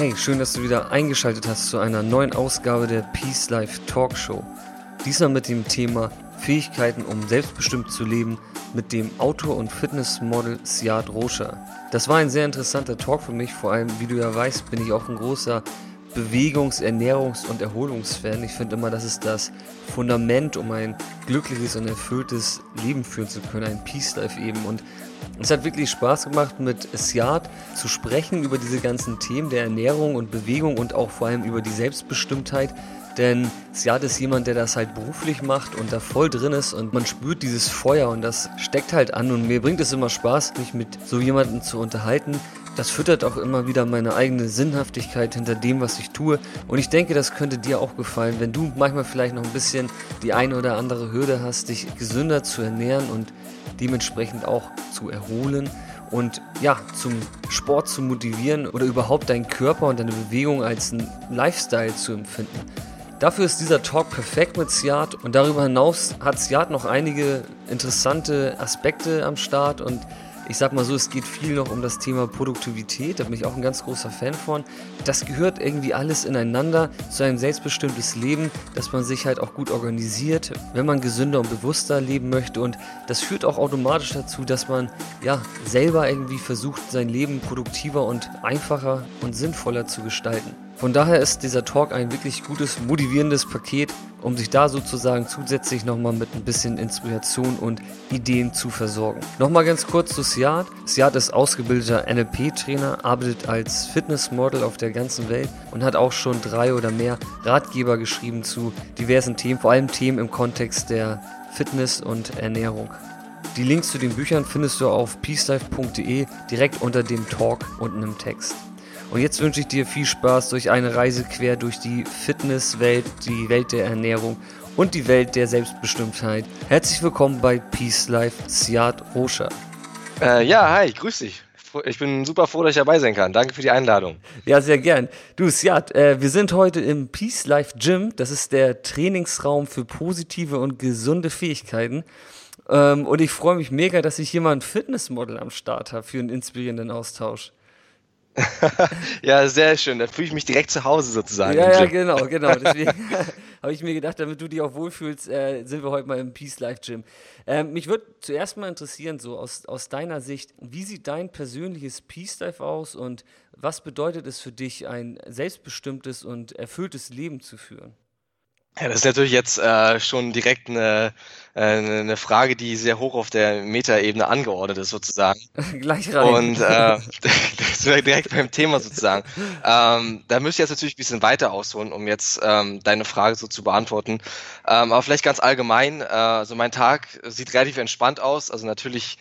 Hey, schön, dass du wieder eingeschaltet hast zu einer neuen Ausgabe der Peace Life Talk Show. Diesmal mit dem Thema Fähigkeiten, um selbstbestimmt zu leben, mit dem Autor und Fitnessmodel Siad Rosha. Das war ein sehr interessanter Talk für mich, vor allem, wie du ja weißt, bin ich auch ein großer Bewegungs-, Ernährungs- und Erholungsfan. Ich finde immer, das ist das Fundament, um ein glückliches und erfülltes Leben führen zu können, ein Peace Life eben. Und es hat wirklich Spaß gemacht, mit Siad zu sprechen über diese ganzen Themen der Ernährung und Bewegung und auch vor allem über die Selbstbestimmtheit. Denn Siad ist jemand, der das halt beruflich macht und da voll drin ist und man spürt dieses Feuer und das steckt halt an und mir bringt es immer Spaß, mich mit so jemandem zu unterhalten. Das füttert auch immer wieder meine eigene Sinnhaftigkeit hinter dem, was ich tue. Und ich denke, das könnte dir auch gefallen, wenn du manchmal vielleicht noch ein bisschen die eine oder andere Hürde hast, dich gesünder zu ernähren und dementsprechend auch zu erholen und ja, zum Sport zu motivieren oder überhaupt deinen Körper und deine Bewegung als einen Lifestyle zu empfinden. Dafür ist dieser Talk perfekt mit Siad und darüber hinaus hat Siad noch einige interessante Aspekte am Start und ich sag mal so, es geht viel noch um das Thema Produktivität, da bin ich auch ein ganz großer Fan von. Das gehört irgendwie alles ineinander zu einem selbstbestimmtes Leben, dass man sich halt auch gut organisiert, wenn man gesünder und bewusster leben möchte und das führt auch automatisch dazu, dass man ja selber irgendwie versucht, sein Leben produktiver und einfacher und sinnvoller zu gestalten. Von daher ist dieser Talk ein wirklich gutes, motivierendes Paket, um sich da sozusagen zusätzlich nochmal mit ein bisschen Inspiration und Ideen zu versorgen. Nochmal ganz kurz zu Siad. Siad ist ausgebildeter NLP-Trainer, arbeitet als Fitnessmodel auf der ganzen Welt und hat auch schon drei oder mehr Ratgeber geschrieben zu diversen Themen, vor allem Themen im Kontext der Fitness und Ernährung. Die Links zu den Büchern findest du auf peacelife.de direkt unter dem Talk unten im Text. Und jetzt wünsche ich dir viel Spaß durch eine Reise quer durch die Fitnesswelt, die Welt der Ernährung und die Welt der Selbstbestimmtheit. Herzlich willkommen bei Peace Life, Siad Rosha. Äh, ja, hi, grüß dich. Ich bin super froh, dass ich dabei sein kann. Danke für die Einladung. Ja, sehr gern. Du, Siad, äh, wir sind heute im Peace Life Gym. Das ist der Trainingsraum für positive und gesunde Fähigkeiten. Ähm, und ich freue mich mega, dass ich hier mal ein Fitnessmodel am Start habe für einen inspirierenden Austausch. ja, sehr schön. Da fühle ich mich direkt zu Hause sozusagen. Ja, ja, genau, genau. Deswegen habe ich mir gedacht, damit du dich auch wohlfühlst, äh, sind wir heute mal im Peace Life Gym. Ähm, mich würde zuerst mal interessieren, so aus, aus deiner Sicht, wie sieht dein persönliches Peace Life aus und was bedeutet es für dich, ein selbstbestimmtes und erfülltes Leben zu führen? Ja, das ist natürlich jetzt äh, schon direkt eine, äh, eine Frage, die sehr hoch auf der Metaebene angeordnet ist, sozusagen. Gleich rein. Und äh, direkt beim Thema sozusagen. Ähm, da müsste ich jetzt natürlich ein bisschen weiter ausholen, um jetzt ähm, deine Frage so zu beantworten. Ähm, aber vielleicht ganz allgemein, äh, also mein Tag sieht relativ entspannt aus. Also natürlich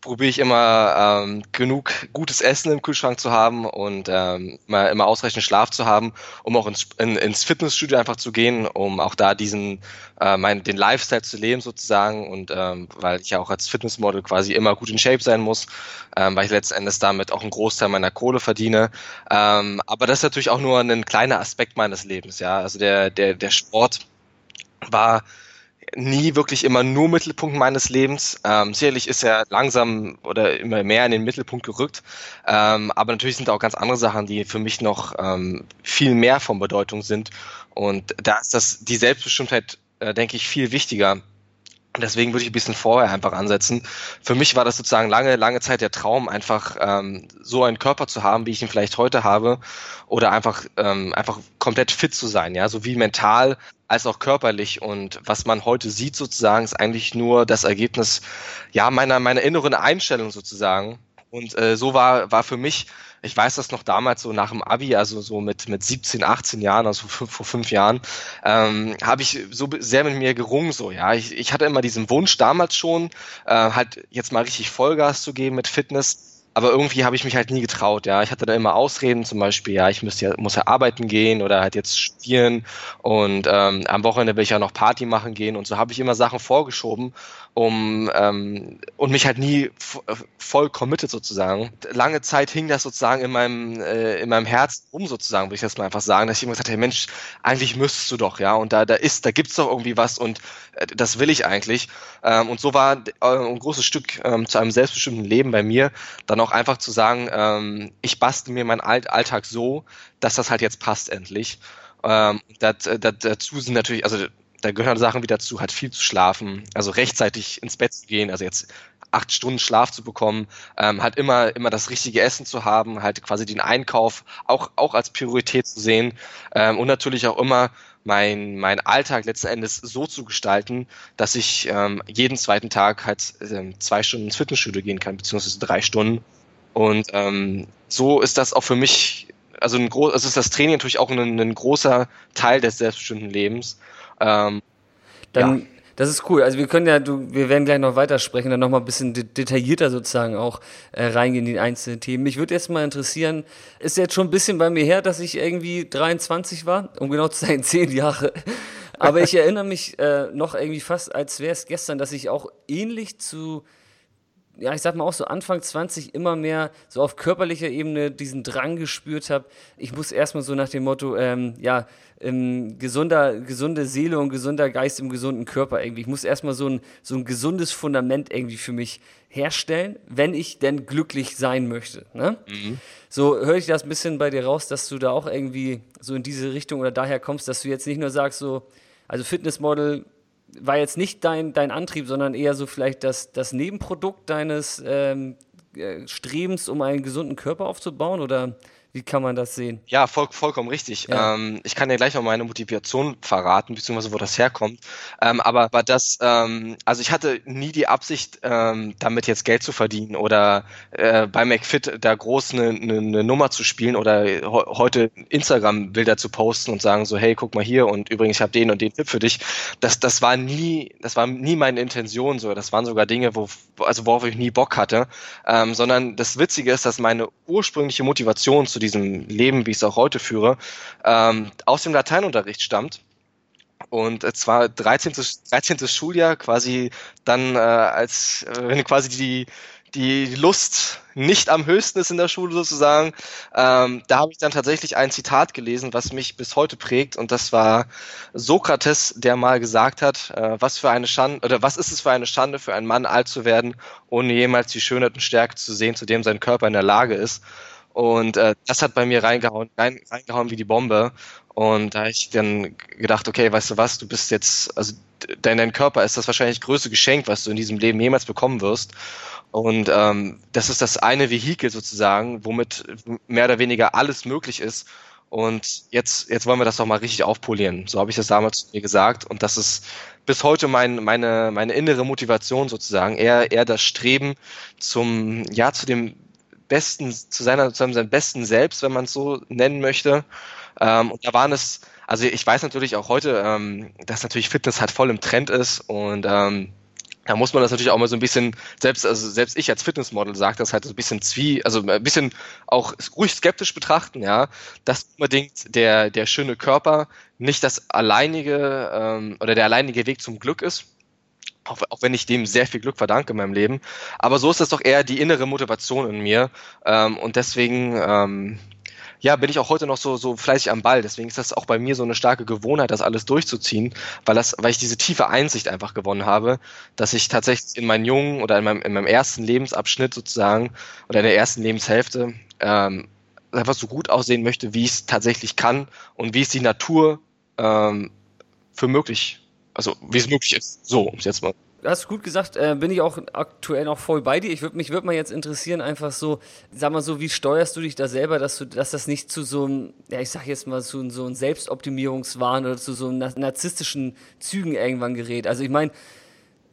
probiere ich immer ähm, genug gutes Essen im Kühlschrank zu haben und ähm, immer, immer ausreichend Schlaf zu haben, um auch ins, in, ins Fitnessstudio einfach zu gehen, um auch da diesen äh, mein, den Lifestyle zu leben sozusagen und ähm, weil ich ja auch als Fitnessmodel quasi immer gut in Shape sein muss, ähm, weil ich letzten Endes damit auch einen Großteil meiner Kohle verdiene. Ähm, aber das ist natürlich auch nur ein kleiner Aspekt meines Lebens, ja. Also der der der Sport war nie wirklich immer nur Mittelpunkt meines Lebens. Ähm, sicherlich ist er langsam oder immer mehr in den Mittelpunkt gerückt. Ähm, aber natürlich sind da auch ganz andere Sachen, die für mich noch ähm, viel mehr von Bedeutung sind. Und da ist das die Selbstbestimmtheit, äh, denke ich, viel wichtiger. Deswegen würde ich ein bisschen vorher einfach ansetzen. Für mich war das sozusagen lange, lange Zeit der Traum, einfach ähm, so einen Körper zu haben, wie ich ihn vielleicht heute habe, oder einfach ähm, einfach komplett fit zu sein, ja, sowie mental als auch körperlich. Und was man heute sieht sozusagen, ist eigentlich nur das Ergebnis, ja, meiner meiner inneren Einstellung sozusagen Und äh, so war, war für mich, ich weiß das noch damals so nach dem Abi, also so mit, mit 17, 18 Jahren, also vor, fünf Jahren, ähm, habe ich so sehr mit mir gerungen, so, ja. Ich, ich hatte immer diesen Wunsch damals schon, äh, halt jetzt mal richtig Vollgas zu geben mit Fitness aber irgendwie habe ich mich halt nie getraut, ja. Ich hatte da immer Ausreden, zum Beispiel, ja, ich müsste ja, muss ja arbeiten gehen oder halt jetzt spielen und ähm, am Wochenende will ich ja noch Party machen gehen. Und so habe ich immer Sachen vorgeschoben um ähm, und mich halt nie voll committed sozusagen. Lange Zeit hing das sozusagen in meinem äh, in meinem Herz um sozusagen, würde ich das mal einfach sagen, dass ich immer gesagt habe, Mensch, eigentlich müsstest du doch, ja, und da da ist, da gibt's doch irgendwie was und äh, das will ich eigentlich. Ähm, und so war äh, ein großes Stück ähm, zu einem selbstbestimmten Leben bei mir, dann auch einfach zu sagen, ähm, ich bastel mir meinen Alt Alltag so, dass das halt jetzt passt endlich. Ähm, das, äh, das, dazu sind natürlich, also da gehören Sachen wieder zu, halt viel zu schlafen, also rechtzeitig ins Bett zu gehen, also jetzt acht Stunden Schlaf zu bekommen, ähm, halt immer, immer das richtige Essen zu haben, halt quasi den Einkauf auch, auch als Priorität zu sehen ähm, und natürlich auch immer mein, mein Alltag letzten Endes so zu gestalten, dass ich ähm, jeden zweiten Tag halt ähm, zwei Stunden ins Fitnessstudio gehen kann, beziehungsweise drei Stunden. Und ähm, so ist das auch für mich, also ein groß, also ist das Training natürlich auch ein, ein großer Teil des selbstbestimmten Lebens. Ähm, dann, ja. das ist cool. Also wir können ja, du, wir werden gleich noch weitersprechen, dann nochmal ein bisschen de detaillierter sozusagen auch äh, reingehen in die einzelnen Themen. Mich würde jetzt mal interessieren, ist jetzt schon ein bisschen bei mir her, dass ich irgendwie 23 war, um genau zu sein, zehn Jahre. Aber ich erinnere mich äh, noch irgendwie fast, als wäre es gestern, dass ich auch ähnlich zu ja, ich sag mal auch so Anfang 20 immer mehr so auf körperlicher Ebene diesen Drang gespürt habe. Ich muss erstmal so nach dem Motto, ähm, ja, ähm, gesunder, gesunde Seele und gesunder Geist im gesunden Körper irgendwie. Ich muss erstmal so ein, so ein gesundes Fundament irgendwie für mich herstellen, wenn ich denn glücklich sein möchte. Ne? Mhm. So höre ich das ein bisschen bei dir raus, dass du da auch irgendwie so in diese Richtung oder daher kommst, dass du jetzt nicht nur sagst, so, also Fitnessmodel war jetzt nicht dein, dein Antrieb, sondern eher so vielleicht das, das Nebenprodukt deines ähm, äh, Strebens, um einen gesunden Körper aufzubauen? Oder wie kann man das sehen? Ja, voll, vollkommen richtig. Ja. Ähm, ich kann dir gleich noch meine Motivation verraten, beziehungsweise wo das herkommt. Ähm, aber, aber das, ähm, also ich hatte nie die Absicht, ähm, damit jetzt Geld zu verdienen oder äh, bei McFit da groß eine, eine, eine Nummer zu spielen oder he heute Instagram-Bilder zu posten und sagen so, hey, guck mal hier und übrigens, ich habe den und den Tipp für dich. Das, das war nie, das war nie meine Intention so. Das waren sogar Dinge, wo, also worauf ich nie Bock hatte. Ähm, sondern das Witzige ist, dass meine ursprüngliche Motivation zu diesem Leben, wie ich es auch heute führe, ähm, aus dem Lateinunterricht stammt. Und zwar 13. 13. Schuljahr quasi dann, äh, als äh, wenn quasi die, die Lust nicht am höchsten ist in der Schule sozusagen. Ähm, da habe ich dann tatsächlich ein Zitat gelesen, was mich bis heute prägt, und das war Sokrates, der mal gesagt hat, äh, was für eine Schande oder was ist es für eine Schande für einen Mann alt zu werden, ohne jemals die Schönheit und Stärke zu sehen, zu dem sein Körper in der Lage ist. Und äh, das hat bei mir reingehauen, rein, reingehauen wie die Bombe. Und da habe ich dann gedacht, okay, weißt du was, du bist jetzt, also dein, dein Körper ist das wahrscheinlich größte Geschenk, was du in diesem Leben jemals bekommen wirst. Und ähm, das ist das eine Vehikel sozusagen, womit mehr oder weniger alles möglich ist. Und jetzt, jetzt wollen wir das doch mal richtig aufpolieren. So habe ich das damals zu mir gesagt. Und das ist bis heute mein, meine, meine innere Motivation sozusagen. Eher, eher das Streben zum, ja, zu dem besten, zu seiner, zu seinem besten Selbst, wenn man es so nennen möchte. Ähm, und da waren es, also ich weiß natürlich auch heute, ähm, dass natürlich Fitness halt voll im Trend ist und ähm, da muss man das natürlich auch mal so ein bisschen, selbst, also selbst ich als Fitnessmodel sage das halt so ein bisschen zwie, also ein bisschen auch ruhig skeptisch betrachten, ja, dass unbedingt der, der schöne Körper nicht das alleinige ähm, oder der alleinige Weg zum Glück ist auch, auch wenn ich dem sehr viel Glück verdanke in meinem Leben. Aber so ist das doch eher die innere Motivation in mir. Ähm, und deswegen, ähm, ja, bin ich auch heute noch so, so fleißig am Ball. Deswegen ist das auch bei mir so eine starke Gewohnheit, das alles durchzuziehen, weil das, weil ich diese tiefe Einsicht einfach gewonnen habe, dass ich tatsächlich in meinem jungen oder in meinem, in meinem ersten Lebensabschnitt sozusagen oder in der ersten Lebenshälfte ähm, einfach so gut aussehen möchte, wie ich es tatsächlich kann und wie es die Natur ähm, für möglich also wie es möglich ist. So, um es jetzt mal. Hast gut gesagt, äh, bin ich auch aktuell noch voll bei dir. Ich würde mich würde mal jetzt interessieren, einfach so, sag mal so, wie steuerst du dich da selber, dass du, dass das nicht zu so einem, ja, ich sag jetzt mal, zu so einem Selbstoptimierungswahn oder zu so einem narzisstischen Zügen irgendwann gerät. Also ich meine,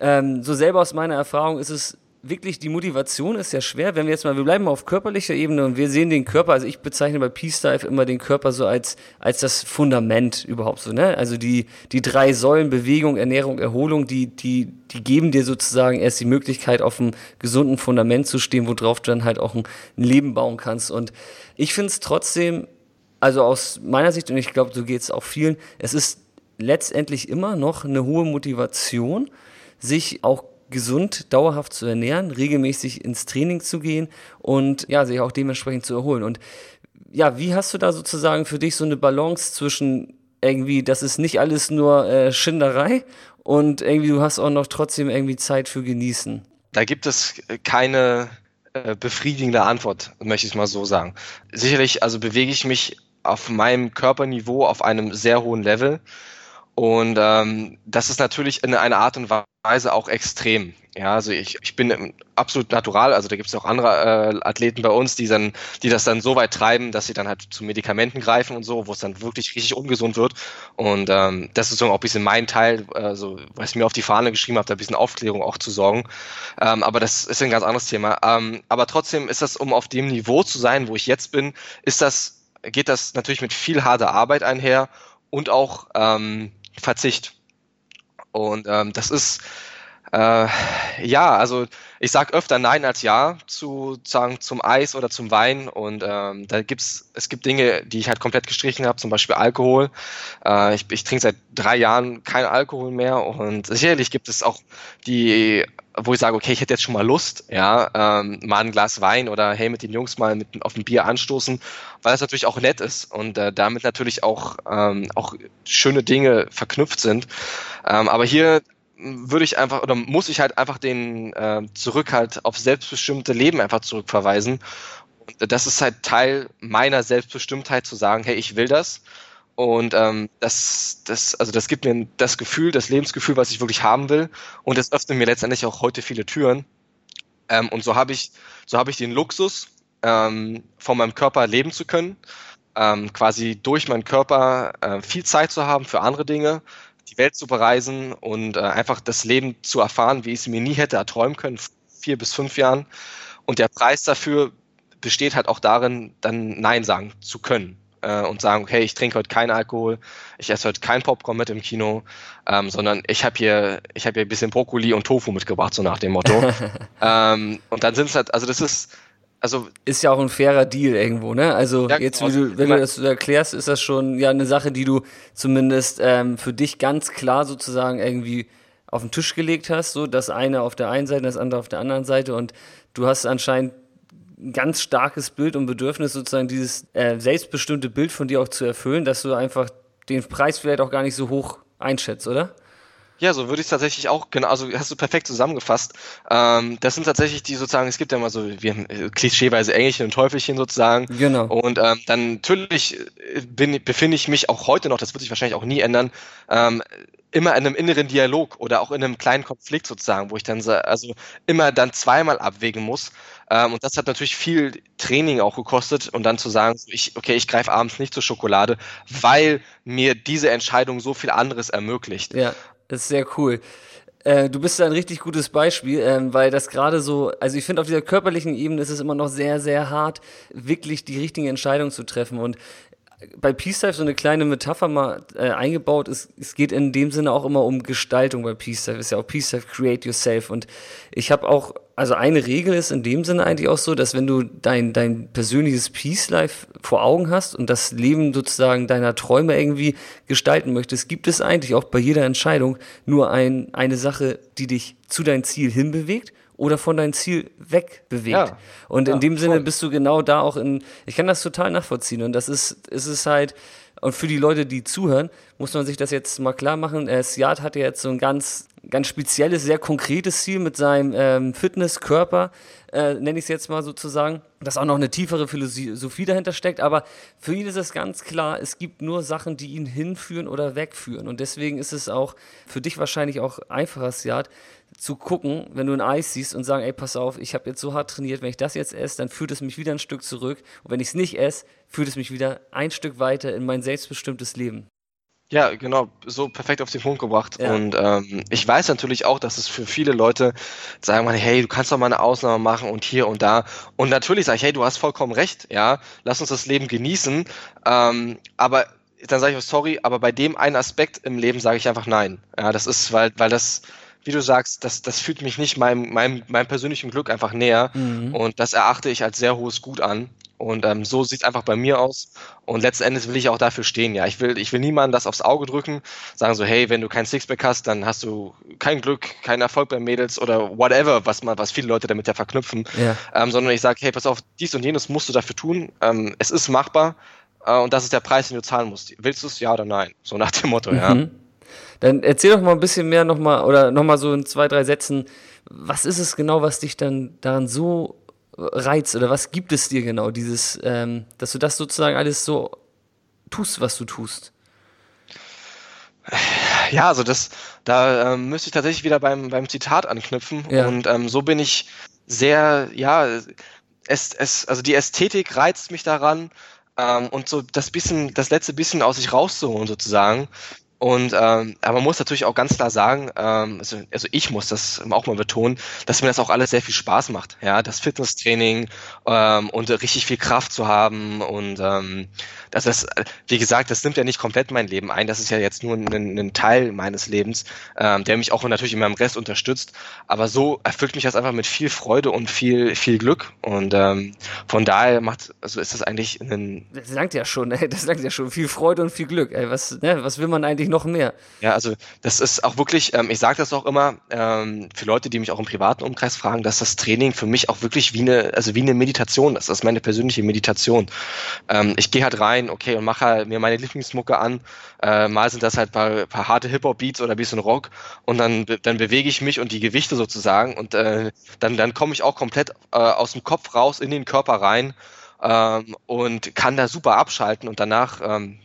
ähm, so selber aus meiner Erfahrung ist es wirklich die Motivation ist ja schwer, wenn wir jetzt mal, wir bleiben mal auf körperlicher Ebene und wir sehen den Körper, also ich bezeichne bei Peace Dive immer den Körper so als, als das Fundament überhaupt so, ne? Also die, die drei Säulen, Bewegung, Ernährung, Erholung, die, die, die geben dir sozusagen erst die Möglichkeit, auf einem gesunden Fundament zu stehen, worauf du dann halt auch ein, ein Leben bauen kannst. Und ich finde es trotzdem, also aus meiner Sicht, und ich glaube, so geht es auch vielen, es ist letztendlich immer noch eine hohe Motivation, sich auch gesund, dauerhaft zu ernähren, regelmäßig ins Training zu gehen und ja, sich auch dementsprechend zu erholen. Und ja, wie hast du da sozusagen für dich so eine Balance zwischen irgendwie, das ist nicht alles nur äh, Schinderei und irgendwie du hast auch noch trotzdem irgendwie Zeit für Genießen? Da gibt es keine äh, befriedigende Antwort, möchte ich mal so sagen. Sicherlich, also bewege ich mich auf meinem Körperniveau auf einem sehr hohen Level. Und ähm, das ist natürlich in einer Art und Weise auch extrem. Ja, also ich, ich bin absolut natural, also da gibt es auch andere äh, Athleten bei uns, die dann, die das dann so weit treiben, dass sie dann halt zu Medikamenten greifen und so, wo es dann wirklich richtig ungesund wird. Und ähm, das ist so auch ein bisschen mein Teil, also was ich mir auf die Fahne geschrieben habe, da ein bisschen Aufklärung auch zu sorgen. Ähm, aber das ist ein ganz anderes Thema. Ähm, aber trotzdem ist das, um auf dem Niveau zu sein, wo ich jetzt bin, ist das, geht das natürlich mit viel harter Arbeit einher und auch ähm, Verzicht. Und ähm, das ist äh, ja, also ich sag öfter Nein als Ja zu sagen zum Eis oder zum Wein und ähm, da gibt's es gibt Dinge, die ich halt komplett gestrichen habe, zum Beispiel Alkohol. Äh, ich, ich trinke seit drei Jahren kein Alkohol mehr und sicherlich gibt es auch die wo ich sage, okay, ich hätte jetzt schon mal Lust, ja, ähm, mal ein Glas Wein oder hey, mit den Jungs mal mit, auf ein Bier anstoßen, weil das natürlich auch nett ist und äh, damit natürlich auch, ähm, auch schöne Dinge verknüpft sind. Ähm, aber hier würde ich einfach oder muss ich halt einfach den äh, zurück halt auf selbstbestimmte Leben einfach zurückverweisen. Und das ist halt Teil meiner Selbstbestimmtheit zu sagen, hey, ich will das. Und ähm, das, das, also das gibt mir das Gefühl, das Lebensgefühl, was ich wirklich haben will. Und das öffnet mir letztendlich auch heute viele Türen. Ähm, und so habe ich, so habe ich den Luxus, ähm, von meinem Körper leben zu können, ähm, quasi durch meinen Körper äh, viel Zeit zu haben für andere Dinge, die Welt zu bereisen und äh, einfach das Leben zu erfahren, wie ich es mir nie hätte erträumen können, vier bis fünf Jahren. Und der Preis dafür besteht halt auch darin, dann Nein sagen zu können äh, und sagen, okay, ich trinke heute keinen Alkohol, ich esse heute kein Popcorn mit im Kino, ähm, sondern ich habe hier, ich habe hier ein bisschen Brokkoli und Tofu mitgebracht, so nach dem Motto. ähm, und dann sind es halt, also das ist, also ist ja auch ein fairer Deal irgendwo, ne? Also ja, jetzt, wie du, wenn du das so erklärst, ist das schon ja eine Sache, die du zumindest ähm, für dich ganz klar sozusagen irgendwie auf den Tisch gelegt hast, so das eine auf der einen Seite, das andere auf der anderen Seite und du hast anscheinend ein ganz starkes Bild und Bedürfnis sozusagen dieses äh, selbstbestimmte Bild von dir auch zu erfüllen, dass du einfach den Preis vielleicht auch gar nicht so hoch einschätzt, oder? Ja, so würde ich es tatsächlich auch, genau, also hast du perfekt zusammengefasst. Ähm, das sind tatsächlich die sozusagen, es gibt ja immer so, wie äh, klischeeweise Engelchen und Teufelchen sozusagen. Genau. Und ähm, dann natürlich äh, bin, befinde ich mich auch heute noch, das wird sich wahrscheinlich auch nie ändern, ähm, immer in einem inneren Dialog oder auch in einem kleinen Konflikt sozusagen, wo ich dann also immer dann zweimal abwägen muss. Ähm, und das hat natürlich viel Training auch gekostet und dann zu sagen, ich, okay, ich greife abends nicht zur Schokolade, weil mir diese Entscheidung so viel anderes ermöglicht. Ja. Das ist sehr cool. Äh, du bist ein richtig gutes Beispiel, ähm, weil das gerade so, also ich finde auf dieser körperlichen Ebene ist es immer noch sehr, sehr hart, wirklich die richtigen Entscheidungen zu treffen. Und bei Peace Dive so eine kleine Metapher mal äh, eingebaut ist, es geht in dem Sinne auch immer um Gestaltung bei Peace Dive, ist ja auch Peace Dive Create Yourself und ich habe auch, also eine Regel ist in dem Sinne eigentlich auch so, dass wenn du dein, dein persönliches Peace Life vor Augen hast und das Leben sozusagen deiner Träume irgendwie gestalten möchtest, gibt es eigentlich auch bei jeder Entscheidung nur ein, eine Sache, die dich zu deinem Ziel hinbewegt oder von deinem Ziel wegbewegt. Ja, und in ja, dem Sinne voll. bist du genau da auch in, ich kann das total nachvollziehen und das ist, ist es halt, und für die Leute, die zuhören, muss man sich das jetzt mal klar machen. Äh, Siad hat ja jetzt so ein ganz, ganz spezielles, sehr konkretes Ziel mit seinem ähm, Fitnesskörper, äh, nenne ich es jetzt mal sozusagen, dass auch noch eine tiefere Philosophie dahinter steckt. Aber für ihn ist es ganz klar, es gibt nur Sachen, die ihn hinführen oder wegführen. Und deswegen ist es auch für dich wahrscheinlich auch einfacher, Siad, zu gucken, wenn du ein Eis siehst und sagen, ey, pass auf, ich habe jetzt so hart trainiert, wenn ich das jetzt esse, dann führt es mich wieder ein Stück zurück. Und wenn ich es nicht esse, führt es mich wieder ein Stück weiter in mein selbstbestimmtes Leben. Ja, genau, so perfekt auf den Punkt gebracht. Ja. Und ähm, ich weiß natürlich auch, dass es für viele Leute sagen, man, hey, du kannst doch mal eine Ausnahme machen und hier und da. Und natürlich sage ich, hey, du hast vollkommen recht, ja, lass uns das Leben genießen. Ähm, aber dann sage ich, sorry, aber bei dem einen Aspekt im Leben sage ich einfach nein. Ja, das ist, weil, weil das, wie du sagst, das, das fühlt mich nicht meinem, meinem, meinem persönlichen Glück einfach näher. Mhm. Und das erachte ich als sehr hohes Gut an. Und ähm, so sieht es einfach bei mir aus. Und letzten Endes will ich auch dafür stehen. Ja, ich will, ich will niemandem das aufs Auge drücken, sagen so, hey, wenn du kein Sixpack hast, dann hast du kein Glück, keinen Erfolg bei Mädels oder whatever, was man, was viele Leute damit ja verknüpfen. Ja. Ähm, sondern ich sage, hey, pass auf, dies und jenes musst du dafür tun. Ähm, es ist machbar äh, und das ist der Preis, den du zahlen musst. Willst du es, ja oder nein? So nach dem Motto, mhm. ja. Dann erzähl doch mal ein bisschen mehr nochmal oder nochmal so in zwei, drei Sätzen, was ist es genau, was dich dann daran so reizt oder was gibt es dir genau, dieses, ähm, dass du das sozusagen alles so tust, was du tust? Ja, also das, da ähm, müsste ich tatsächlich wieder beim, beim Zitat anknüpfen. Ja. Und ähm, so bin ich sehr, ja, es, es, also die Ästhetik reizt mich daran ähm, und so das bisschen, das letzte bisschen aus sich rauszuholen sozusagen. Und ähm, aber man muss natürlich auch ganz klar sagen, ähm, also, also ich muss das auch mal betonen, dass mir das auch alles sehr viel Spaß macht. Ja, das Fitnesstraining ähm, und richtig viel Kraft zu haben und ähm, das ist, wie gesagt, das nimmt ja nicht komplett mein Leben ein. Das ist ja jetzt nur ein, ein Teil meines Lebens, ähm, der mich auch natürlich in meinem Rest unterstützt. Aber so erfüllt mich das einfach mit viel Freude und viel viel Glück und ähm, von daher macht, also ist das eigentlich ein. Das langt ja schon, ey, das langt ja schon viel Freude und viel Glück. Ey, was, ne, was will man eigentlich eigentlich noch mehr. Ja, also das ist auch wirklich, ähm, ich sage das auch immer ähm, für Leute, die mich auch im privaten Umkreis fragen, dass das Training für mich auch wirklich wie eine, also wie eine Meditation ist. Das ist meine persönliche Meditation. Ähm, ich gehe halt rein, okay, und mache halt mir meine Lieblingsmucke an. Äh, mal sind das halt paar, paar harte Hip-Hop-Beats oder ein bisschen Rock und dann, dann bewege ich mich und die Gewichte sozusagen und äh, dann, dann komme ich auch komplett äh, aus dem Kopf raus in den Körper rein ähm, und kann da super abschalten und danach ähm,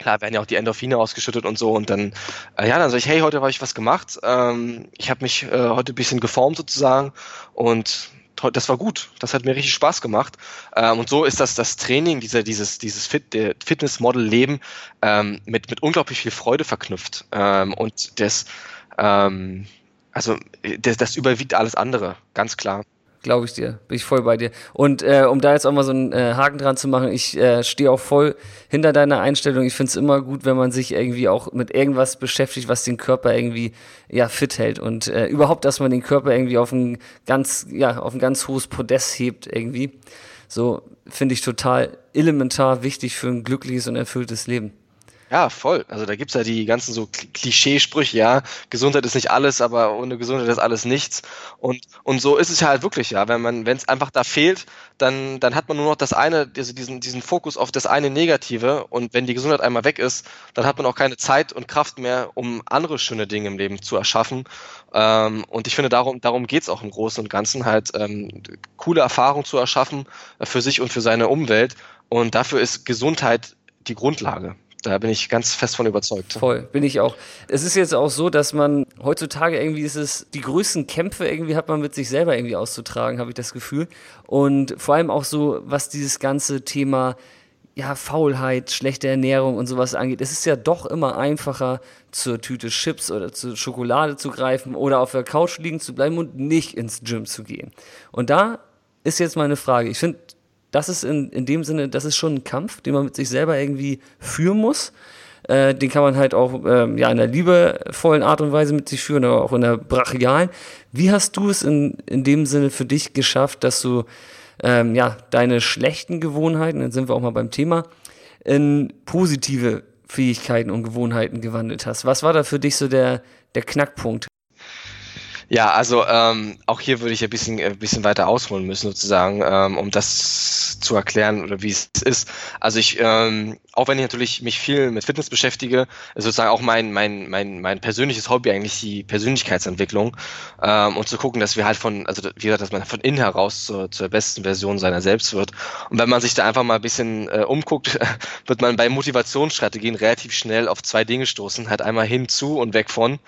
klar werden ja auch die Endorphine ausgeschüttet und so und dann, äh, ja, dann sage ich, hey, heute habe ich was gemacht, ähm, ich habe mich äh, heute ein bisschen geformt sozusagen und das war gut, das hat mir richtig Spaß gemacht ähm, und so ist das das Training, dieser, dieses, dieses Fit, Fitness-Model-Leben ähm, mit, mit unglaublich viel Freude verknüpft ähm, und das, ähm, also das, das überwiegt alles andere, ganz klar. Glaube ich dir. Bin ich voll bei dir. Und äh, um da jetzt auch mal so einen äh, Haken dran zu machen, ich äh, stehe auch voll hinter deiner Einstellung. Ich finde es immer gut, wenn man sich irgendwie auch mit irgendwas beschäftigt, was den Körper irgendwie ja, fit hält. Und äh, überhaupt, dass man den Körper irgendwie auf ein ganz, ja, auf ein ganz hohes Podest hebt irgendwie. So finde ich total elementar wichtig für ein glückliches und erfülltes Leben. Ja, voll. Also da gibt's ja die ganzen so Klischeesprüche, ja, Gesundheit ist nicht alles, aber ohne Gesundheit ist alles nichts. Und, und so ist es ja halt wirklich, ja. Wenn man, wenn es einfach da fehlt, dann, dann hat man nur noch das eine, also diesen, diesen Fokus auf das eine Negative. Und wenn die Gesundheit einmal weg ist, dann hat man auch keine Zeit und Kraft mehr, um andere schöne Dinge im Leben zu erschaffen. Ähm, und ich finde, darum, darum geht's auch im Großen und Ganzen, halt ähm, coole Erfahrungen zu erschaffen äh, für sich und für seine Umwelt. Und dafür ist Gesundheit die Grundlage. Da bin ich ganz fest von überzeugt. Voll, bin ich auch. Es ist jetzt auch so, dass man heutzutage irgendwie ist es, die größten Kämpfe irgendwie hat man mit sich selber irgendwie auszutragen, habe ich das Gefühl. Und vor allem auch so, was dieses ganze Thema ja, Faulheit, schlechte Ernährung und sowas angeht, es ist ja doch immer einfacher, zur Tüte Chips oder zur Schokolade zu greifen oder auf der Couch liegen zu bleiben und nicht ins Gym zu gehen. Und da ist jetzt meine Frage. Ich finde, das ist in, in dem Sinne, das ist schon ein Kampf, den man mit sich selber irgendwie führen muss. Äh, den kann man halt auch ähm, ja, in einer liebevollen Art und Weise mit sich führen, aber auch in der brachialen. Wie hast du es in, in dem Sinne für dich geschafft, dass du ähm, ja, deine schlechten Gewohnheiten, dann sind wir auch mal beim Thema, in positive Fähigkeiten und Gewohnheiten gewandelt hast? Was war da für dich so der, der Knackpunkt? Ja, also ähm, auch hier würde ich ein bisschen, ein bisschen weiter ausholen müssen, sozusagen, ähm, um das zu erklären oder wie es ist. Also ich, ähm, auch wenn ich natürlich mich viel mit Fitness beschäftige, ist sozusagen auch mein, mein, mein, mein persönliches Hobby eigentlich die Persönlichkeitsentwicklung ähm, und zu gucken, dass wir halt von, also wie gesagt, dass man von innen heraus zur, zur besten Version seiner selbst wird. Und wenn man sich da einfach mal ein bisschen äh, umguckt, wird man bei Motivationsstrategien relativ schnell auf zwei Dinge stoßen, halt einmal hinzu und weg von.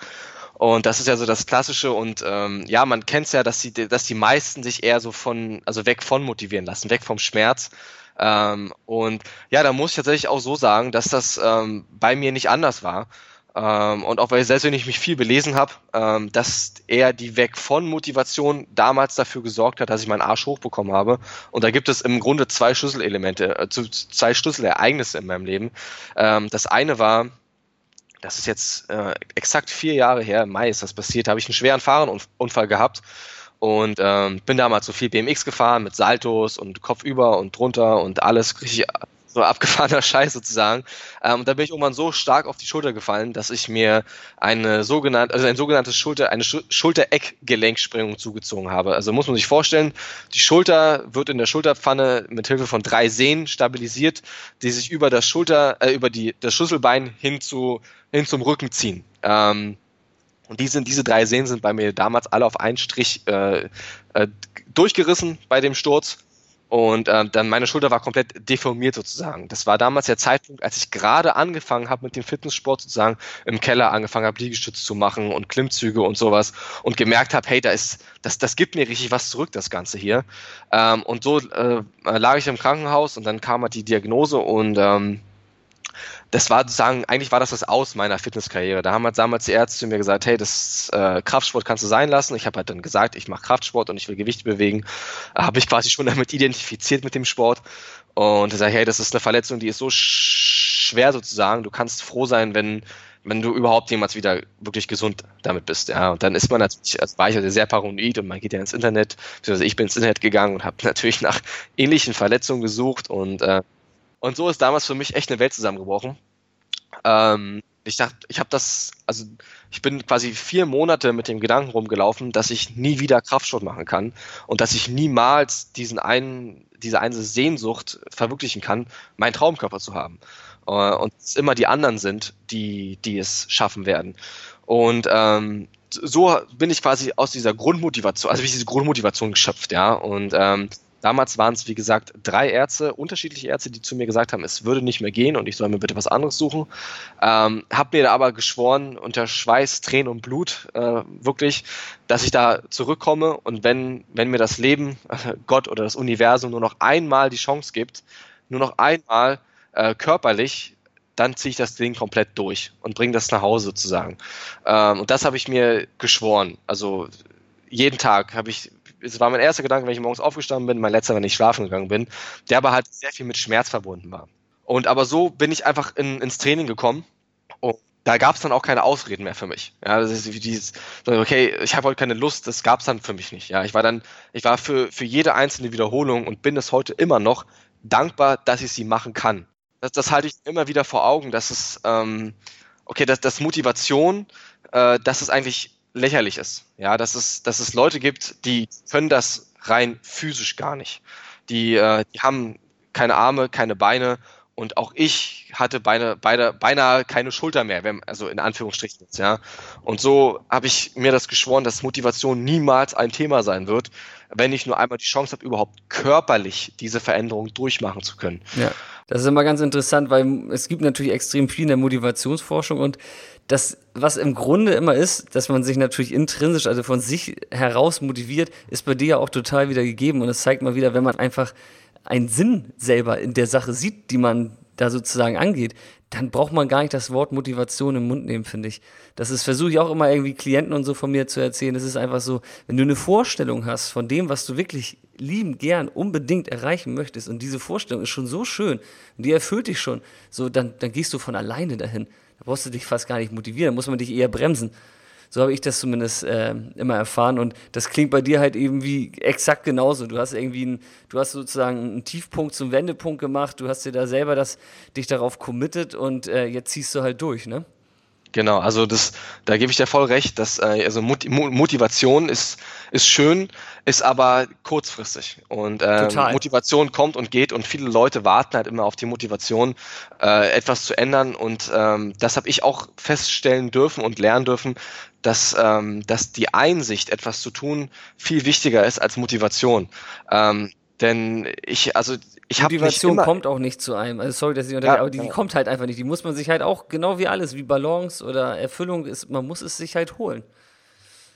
Und das ist ja so das Klassische und ähm, ja, man kennt es ja, dass die, dass die meisten sich eher so von, also weg von motivieren lassen, weg vom Schmerz. Ähm, und ja, da muss ich tatsächlich auch so sagen, dass das ähm, bei mir nicht anders war. Ähm, und auch weil selbst wenn ich mich viel belesen habe, ähm, dass er die Weg von Motivation damals dafür gesorgt hat, dass ich meinen Arsch hochbekommen habe. Und da gibt es im Grunde zwei Schlüsselelemente, äh, zwei Schlüsselereignisse in meinem Leben. Ähm, das eine war, das ist jetzt äh, exakt vier Jahre her, im Mai ist das passiert, habe ich einen schweren Fahrenunfall gehabt und ähm, bin damals so viel BMX gefahren mit Saltos und Kopfüber und drunter und alles richtig so abgefahrener Scheiß sozusagen. Ähm, und da bin ich irgendwann so stark auf die Schulter gefallen, dass ich mir eine sogenannte, also ein sogenanntes Schulter, eine Schultereckgelenksprengung zugezogen habe. Also muss man sich vorstellen, die Schulter wird in der Schulterpfanne mit Hilfe von drei Sehnen stabilisiert, die sich über das Schulter, äh, über die, das Schlüsselbein hin zu, hin zum Rücken ziehen. Ähm, und diese, diese drei Sehnen sind bei mir damals alle auf einen Strich äh, äh, durchgerissen bei dem Sturz. Und ähm, dann meine Schulter war komplett deformiert sozusagen. Das war damals der Zeitpunkt, als ich gerade angefangen habe mit dem Fitnesssport sozusagen im Keller angefangen habe, Liegestütze zu machen und Klimmzüge und sowas und gemerkt habe, hey, da ist, das, das gibt mir richtig was zurück, das Ganze hier. Ähm, und so äh, lag ich im Krankenhaus und dann kam halt die Diagnose und ähm, das war sozusagen, eigentlich war das das Aus meiner Fitnesskarriere. Da haben halt damals die Ärzte mir gesagt, hey, das äh, Kraftsport kannst du sein lassen. Ich habe halt dann gesagt, ich mache Kraftsport und ich will Gewicht bewegen. Habe ich quasi schon damit identifiziert mit dem Sport. Und ich sage, hey, das ist eine Verletzung, die ist so schwer sozusagen. Du kannst froh sein, wenn wenn du überhaupt jemals wieder wirklich gesund damit bist, ja. Und dann ist man natürlich, als also sehr paranoid und man geht ja ins Internet, beziehungsweise ich bin ins Internet gegangen und habe natürlich nach ähnlichen Verletzungen gesucht und äh, und so ist damals für mich echt eine Welt zusammengebrochen. Ähm, ich dachte, ich habe das, also ich bin quasi vier Monate mit dem Gedanken rumgelaufen, dass ich nie wieder Kraftsport machen kann und dass ich niemals diesen einen, diese eine Sehnsucht verwirklichen kann, meinen Traumkörper zu haben. Äh, und es immer die anderen sind, die, die es schaffen werden. Und ähm, so bin ich quasi aus dieser Grundmotivation, also habe ich diese Grundmotivation geschöpft, ja. Und ähm, Damals waren es, wie gesagt, drei Ärzte, unterschiedliche Ärzte, die zu mir gesagt haben, es würde nicht mehr gehen und ich soll mir bitte was anderes suchen. Ähm, hab mir aber geschworen, unter Schweiß, Tränen und Blut, äh, wirklich, dass ich da zurückkomme und wenn, wenn mir das Leben, äh, Gott oder das Universum nur noch einmal die Chance gibt, nur noch einmal äh, körperlich, dann ziehe ich das Ding komplett durch und bringe das nach Hause sozusagen. Ähm, und das habe ich mir geschworen. Also jeden Tag habe ich es war mein erster Gedanke, wenn ich morgens aufgestanden bin, mein letzter, wenn ich schlafen gegangen bin, der aber halt sehr viel mit Schmerz verbunden war. Und aber so bin ich einfach in, ins Training gekommen und da gab es dann auch keine Ausreden mehr für mich. Ja, das ist wie dieses, okay, ich habe heute keine Lust, das gab es dann für mich nicht. Ja, ich war dann, ich war für, für jede einzelne Wiederholung und bin es heute immer noch dankbar, dass ich sie machen kann. Das, das halte ich immer wieder vor Augen, dass es, ähm, okay, dass, dass Motivation, äh, dass es eigentlich lächerlich ist. Ja, dass es, dass es Leute gibt, die können das rein physisch gar nicht. Die, äh, die haben keine Arme, keine Beine und auch ich hatte beine, beide, beinahe keine Schulter mehr, also in Anführungsstrichen jetzt, ja. Und so habe ich mir das geschworen, dass Motivation niemals ein Thema sein wird, wenn ich nur einmal die Chance habe, überhaupt körperlich diese Veränderung durchmachen zu können. Ja, das ist immer ganz interessant, weil es gibt natürlich extrem viel in der Motivationsforschung und das, was im Grunde immer ist, dass man sich natürlich intrinsisch, also von sich heraus motiviert, ist bei dir ja auch total wieder gegeben. Und es zeigt mal wieder, wenn man einfach einen Sinn selber in der Sache sieht, die man da sozusagen angeht, dann braucht man gar nicht das Wort Motivation im Mund nehmen, finde ich. Das ist, versuche ich auch immer irgendwie Klienten und so von mir zu erzählen. Es ist einfach so, wenn du eine Vorstellung hast von dem, was du wirklich lieben, gern, unbedingt erreichen möchtest und diese Vorstellung ist schon so schön und die erfüllt dich schon, so, dann, dann gehst du von alleine dahin. Da brauchst du dich fast gar nicht motivieren, da muss man dich eher bremsen. So habe ich das zumindest äh, immer erfahren. Und das klingt bei dir halt eben wie exakt genauso. Du hast irgendwie einen, du hast sozusagen einen Tiefpunkt zum Wendepunkt gemacht, du hast dir da selber das, dich darauf committed und äh, jetzt ziehst du halt durch, ne? Genau, also das, da gebe ich dir voll recht, dass äh, also Motivation ist ist schön, ist aber kurzfristig. Und äh, Motivation kommt und geht und viele Leute warten halt immer auf die Motivation, äh, etwas zu ändern. Und ähm, das habe ich auch feststellen dürfen und lernen dürfen, dass dass dass die Einsicht, etwas zu tun, viel wichtiger ist als Motivation. Ähm, denn ich, also ich habe Motivation kommt auch nicht zu einem. Also sorry, dass ich ja, aber die, die, kommt halt einfach nicht. Die muss man sich halt auch genau wie alles, wie Balance oder Erfüllung ist, man muss es sich halt holen.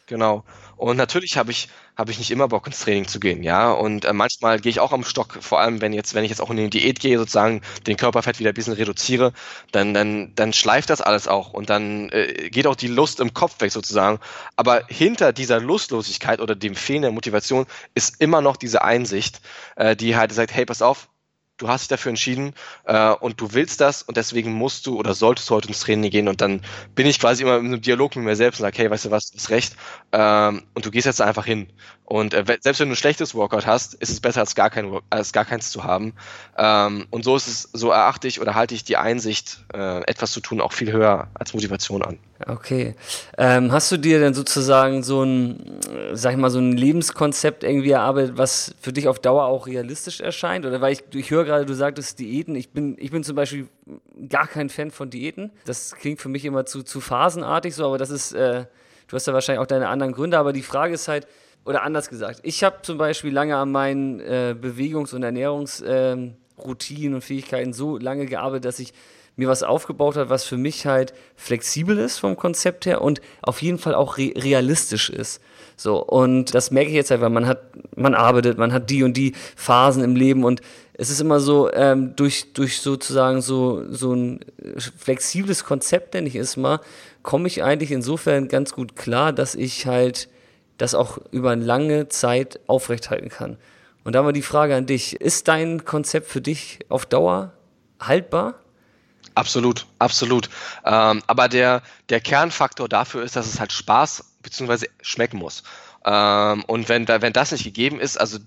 Genau. Und natürlich habe ich, habe ich nicht immer Bock ins Training zu gehen, ja. Und äh, manchmal gehe ich auch am Stock, vor allem wenn jetzt, wenn ich jetzt auch in die Diät gehe, sozusagen den Körperfett wieder ein bisschen reduziere, dann, dann, dann schleift das alles auch und dann äh, geht auch die Lust im Kopf weg sozusagen. Aber hinter dieser Lustlosigkeit oder dem Fehlen der Motivation ist immer noch diese Einsicht, äh, die halt sagt, hey, pass auf, du hast dich dafür entschieden äh, und du willst das und deswegen musst du oder solltest du heute ins Training gehen und dann bin ich quasi immer in einem Dialog mit mir selbst und sage, hey, weißt du was, du hast recht ähm, und du gehst jetzt einfach hin und äh, selbst wenn du ein schlechtes Workout hast, ist es besser als gar kein als gar keins zu haben ähm, und so ist es, so erachte ich oder halte ich die Einsicht, äh, etwas zu tun, auch viel höher als Motivation an. Okay. Ähm, hast du dir denn sozusagen so ein, sag ich mal, so ein Lebenskonzept irgendwie erarbeitet, was für dich auf Dauer auch realistisch erscheint? Oder weil ich, ich höre gerade, du sagtest Diäten. Ich bin, ich bin zum Beispiel gar kein Fan von Diäten. Das klingt für mich immer zu, zu phasenartig so, aber das ist, äh, du hast ja wahrscheinlich auch deine anderen Gründe, aber die Frage ist halt, oder anders gesagt, ich habe zum Beispiel lange an meinen äh, Bewegungs- und Ernährungsroutinen ähm, und Fähigkeiten so lange gearbeitet, dass ich mir was aufgebaut hat, was für mich halt flexibel ist vom Konzept her und auf jeden Fall auch re realistisch ist. So, und das merke ich jetzt einfach, man hat, man arbeitet, man hat die und die Phasen im Leben und es ist immer so, ähm, durch, durch sozusagen so, so ein flexibles Konzept, nenne ich es mal, komme ich eigentlich insofern ganz gut klar, dass ich halt das auch über eine lange Zeit aufrechthalten kann. Und da war die Frage an dich, ist dein Konzept für dich auf Dauer haltbar? Absolut, absolut. Ähm, aber der, der Kernfaktor dafür ist, dass es halt Spaß bzw. schmecken muss. Ähm, und wenn, wenn das nicht gegeben ist, also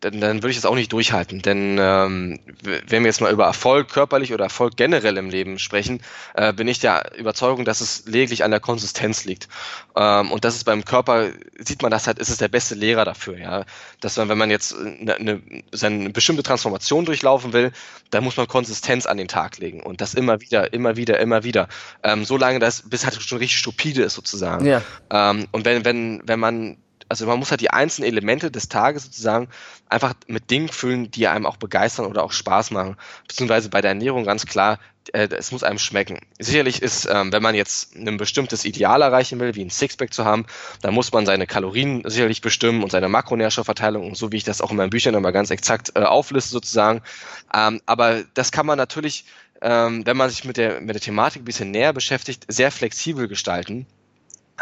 dann, dann würde ich das auch nicht durchhalten. Denn ähm, wenn wir jetzt mal über Erfolg körperlich oder Erfolg generell im Leben sprechen, äh, bin ich der Überzeugung, dass es lediglich an der Konsistenz liegt. Ähm, und das ist beim Körper, sieht man das halt, ist es der beste Lehrer dafür, ja. Dass man, wenn man jetzt eine, eine, eine bestimmte Transformation durchlaufen will, dann muss man Konsistenz an den Tag legen. Und das immer wieder, immer wieder, immer wieder. Ähm, so lange, dass, bis halt schon richtig stupide ist sozusagen. Ja. Ähm, und wenn, wenn, wenn man also man muss halt die einzelnen Elemente des Tages sozusagen einfach mit Dingen füllen, die einem auch begeistern oder auch Spaß machen. Beziehungsweise bei der Ernährung ganz klar, äh, es muss einem schmecken. Sicherlich ist, ähm, wenn man jetzt ein bestimmtes Ideal erreichen will, wie ein Sixpack zu haben, dann muss man seine Kalorien sicherlich bestimmen und seine Makronährstoffverteilung und so wie ich das auch in meinen Büchern immer ganz exakt äh, aufliste sozusagen. Ähm, aber das kann man natürlich, ähm, wenn man sich mit der, mit der Thematik ein bisschen näher beschäftigt, sehr flexibel gestalten.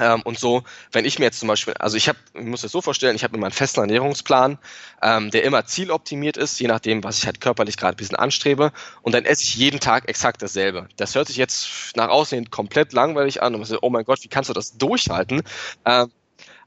Ähm, und so, wenn ich mir jetzt zum Beispiel, also ich habe, ich muss das so vorstellen, ich habe immer einen festen Ernährungsplan, ähm, der immer zieloptimiert ist, je nachdem, was ich halt körperlich gerade ein bisschen anstrebe. Und dann esse ich jeden Tag exakt dasselbe. Das hört sich jetzt nach außen komplett langweilig an und man sagt, oh mein Gott, wie kannst du das durchhalten? Ähm,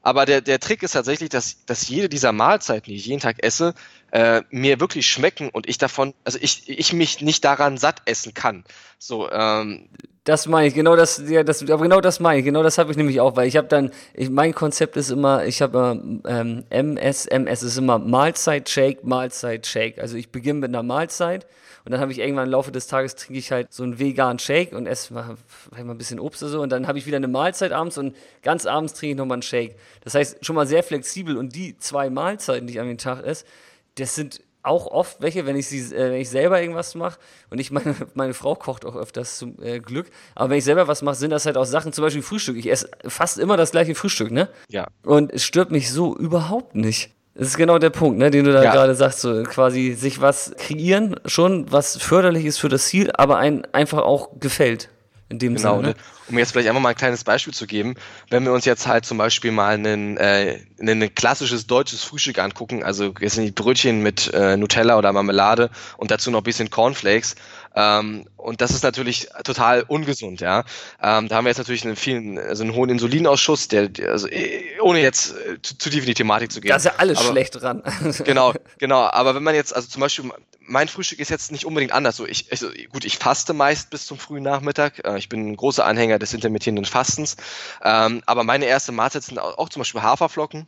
aber der, der Trick ist tatsächlich, dass, dass jede dieser Mahlzeiten, die ich jeden Tag esse, äh, mir wirklich schmecken und ich davon, also ich, ich mich nicht daran satt essen kann. So, ähm, das meine ich, genau das, ja, das, aber genau das meine ich, genau das habe ich nämlich auch, weil ich habe dann, ich, mein Konzept ist immer, ich habe ähm, MS, MS ist immer Mahlzeit, Shake, Mahlzeit, Shake. Also ich beginne mit einer Mahlzeit und dann habe ich irgendwann im Laufe des Tages trinke ich halt so einen veganen Shake und esse mal, mal ein bisschen Obst oder so und dann habe ich wieder eine Mahlzeit abends und ganz abends trinke ich nochmal einen Shake. Das heißt, schon mal sehr flexibel und die zwei Mahlzeiten, die ich an den Tag esse, das sind auch oft welche, wenn ich sie, äh, wenn ich selber irgendwas mache und ich meine, meine Frau kocht auch öfters zum äh, Glück, aber wenn ich selber was mache, sind das halt auch Sachen, zum Beispiel Frühstück. Ich esse fast immer das gleiche Frühstück, ne? Ja. Und es stört mich so überhaupt nicht. Das ist genau der Punkt, ne, den du da ja. gerade sagst, so quasi sich was kreieren, schon was förderlich ist für das Ziel, aber ein einfach auch gefällt. In dem genau, Sinne. Ne? um jetzt vielleicht einfach mal ein kleines Beispiel zu geben, wenn wir uns jetzt halt zum Beispiel mal ein äh, ein klassisches deutsches Frühstück angucken, also jetzt sind die Brötchen mit äh, Nutella oder Marmelade und dazu noch ein bisschen Cornflakes. Ähm, und das ist natürlich total ungesund, ja. Ähm, da haben wir jetzt natürlich einen vielen, also einen hohen Insulinausschuss, der, also, äh, ohne jetzt äh, zu, zu, tief in die Thematik zu gehen. Da ist ja alles aber, schlecht dran. genau, genau. Aber wenn man jetzt, also zum Beispiel mein Frühstück ist jetzt nicht unbedingt anders. So, ich, also, gut, ich faste meist bis zum frühen Nachmittag. Äh, ich bin ein großer Anhänger des intermittierenden Fastens. Ähm, aber meine erste Mahlzeit sind auch zum Beispiel Haferflocken.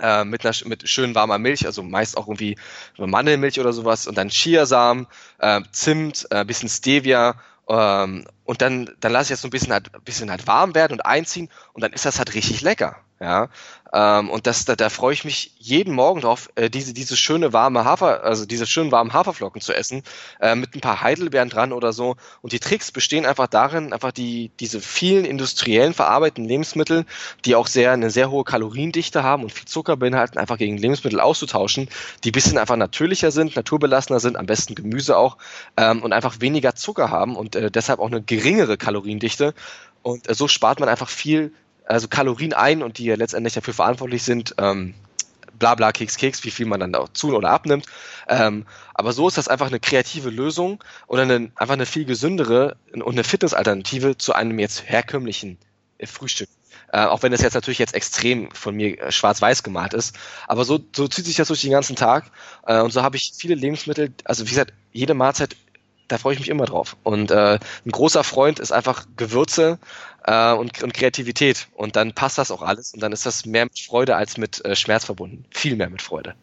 Äh, mit, einer, mit schön warmer Milch, also meist auch irgendwie Mandelmilch oder sowas und dann Chiasamen, äh, Zimt, äh, bisschen Stevia ähm, und dann, dann lasse ich das so ein bisschen halt, bisschen halt warm werden und einziehen und dann ist das halt richtig lecker. Ja, ähm, und das, da, da freue ich mich jeden Morgen drauf, äh, diese, diese schöne warme Hafer, also diese schönen warmen Haferflocken zu essen, äh, mit ein paar Heidelbeeren dran oder so. Und die Tricks bestehen einfach darin, einfach die, diese vielen industriellen verarbeiteten Lebensmittel, die auch sehr, eine sehr hohe Kaloriendichte haben und viel Zucker beinhalten, einfach gegen Lebensmittel auszutauschen, die bisschen einfach natürlicher sind, naturbelassener sind, am besten Gemüse auch, ähm, und einfach weniger Zucker haben und äh, deshalb auch eine geringere Kaloriendichte. Und äh, so spart man einfach viel also Kalorien ein und die ja letztendlich dafür verantwortlich sind, ähm, bla bla Keks Keks, wie viel man dann auch zu oder abnimmt. Ähm, aber so ist das einfach eine kreative Lösung oder eine, einfach eine viel gesündere und eine Fitnessalternative zu einem jetzt herkömmlichen äh, Frühstück. Äh, auch wenn das jetzt natürlich jetzt extrem von mir äh, schwarz-weiß gemalt ist. Aber so, so zieht sich das durch den ganzen Tag. Äh, und so habe ich viele Lebensmittel, also wie gesagt, jede Mahlzeit da freue ich mich immer drauf. Und äh, ein großer Freund ist einfach Gewürze äh, und, und Kreativität. Und dann passt das auch alles und dann ist das mehr mit Freude als mit äh, Schmerz verbunden. Viel mehr mit Freude.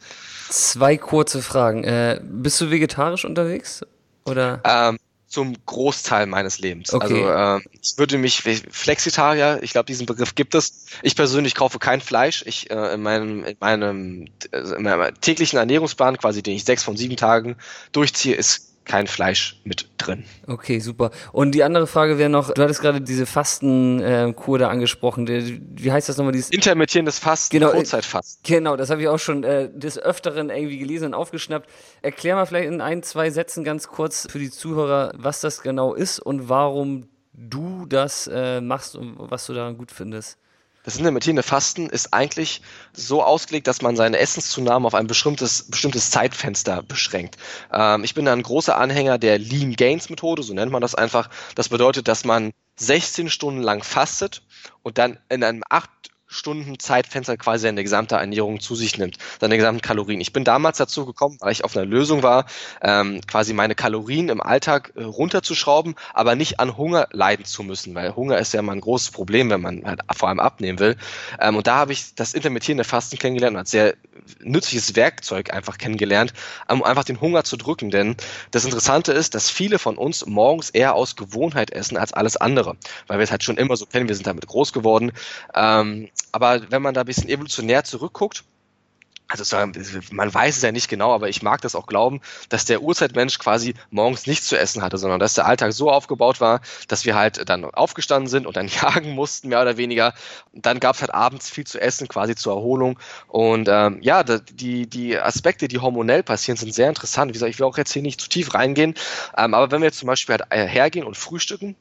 Zwei kurze Fragen. Äh, bist du vegetarisch unterwegs? Oder? Ähm, zum Großteil meines Lebens. Okay. Also äh, ich würde mich Flexitarier, ich glaube, diesen Begriff gibt es. Ich persönlich kaufe kein Fleisch. Ich äh, in meinem in meinem, äh, in meinem täglichen Ernährungsplan, quasi den ich sechs von sieben Tagen durchziehe, ist kein Fleisch mit drin. Okay, super. Und die andere Frage wäre noch, du hattest gerade diese Fastenkur äh, da angesprochen. wie heißt das nochmal? Dieses Intermittierendes Fasten, genau, Kurzzeitfasten. Genau, das habe ich auch schon äh, des Öfteren irgendwie gelesen und aufgeschnappt. Erklär mal vielleicht in ein, zwei Sätzen ganz kurz für die Zuhörer, was das genau ist und warum du das äh, machst und was du daran gut findest. Das intermittierende Fasten ist eigentlich so ausgelegt, dass man seine Essenszunahme auf ein bestimmtes, bestimmtes Zeitfenster beschränkt. Ähm, ich bin ein großer Anhänger der Lean Gains Methode, so nennt man das einfach. Das bedeutet, dass man 16 Stunden lang fastet und dann in einem 8 Stunden Zeitfenster quasi seine gesamte Ernährung zu sich nimmt, seine gesamten Kalorien. Ich bin damals dazu gekommen, weil ich auf einer Lösung war, ähm, quasi meine Kalorien im Alltag äh, runterzuschrauben, aber nicht an Hunger leiden zu müssen, weil Hunger ist ja mal ein großes Problem, wenn man halt vor allem abnehmen will. Ähm, und da habe ich das intermittierende Fasten kennengelernt und als sehr nützliches Werkzeug einfach kennengelernt, um einfach den Hunger zu drücken. Denn das Interessante ist, dass viele von uns morgens eher aus Gewohnheit essen als alles andere, weil wir es halt schon immer so kennen, wir sind damit groß geworden. Ähm, aber wenn man da ein bisschen evolutionär zurückguckt, also man weiß es ja nicht genau, aber ich mag das auch glauben, dass der Urzeitmensch quasi morgens nichts zu essen hatte, sondern dass der Alltag so aufgebaut war, dass wir halt dann aufgestanden sind und dann jagen mussten, mehr oder weniger. Dann gab es halt abends viel zu essen, quasi zur Erholung. Und ähm, ja, die, die Aspekte, die hormonell passieren, sind sehr interessant. Wie gesagt, ich will auch jetzt hier nicht zu tief reingehen, ähm, aber wenn wir jetzt zum Beispiel halt äh, hergehen und frühstücken,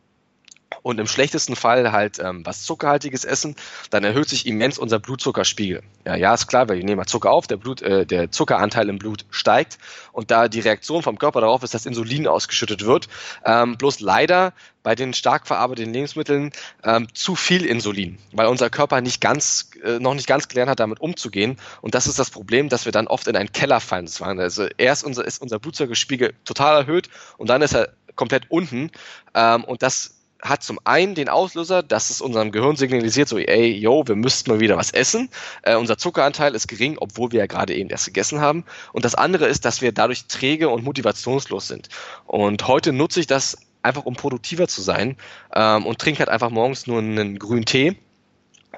und im schlechtesten Fall halt ähm, was Zuckerhaltiges essen, dann erhöht sich immens unser Blutzuckerspiegel. Ja, ja, ist klar, weil wir nehmen mal Zucker auf, der, Blut, äh, der Zuckeranteil im Blut steigt und da die Reaktion vom Körper darauf ist, dass Insulin ausgeschüttet wird. Ähm, bloß leider bei den stark verarbeiteten Lebensmitteln ähm, zu viel Insulin, weil unser Körper nicht ganz, äh, noch nicht ganz gelernt hat, damit umzugehen. Und das ist das Problem, dass wir dann oft in einen Keller fallen. Also erst unser, ist unser Blutzuckerspiegel total erhöht und dann ist er komplett unten. Ähm, und das hat zum einen den Auslöser, dass es unserem Gehirn signalisiert, so, ey, yo, wir müssten mal wieder was essen. Äh, unser Zuckeranteil ist gering, obwohl wir ja gerade eben erst gegessen haben. Und das andere ist, dass wir dadurch träge und motivationslos sind. Und heute nutze ich das einfach, um produktiver zu sein ähm, und trinke halt einfach morgens nur einen grünen Tee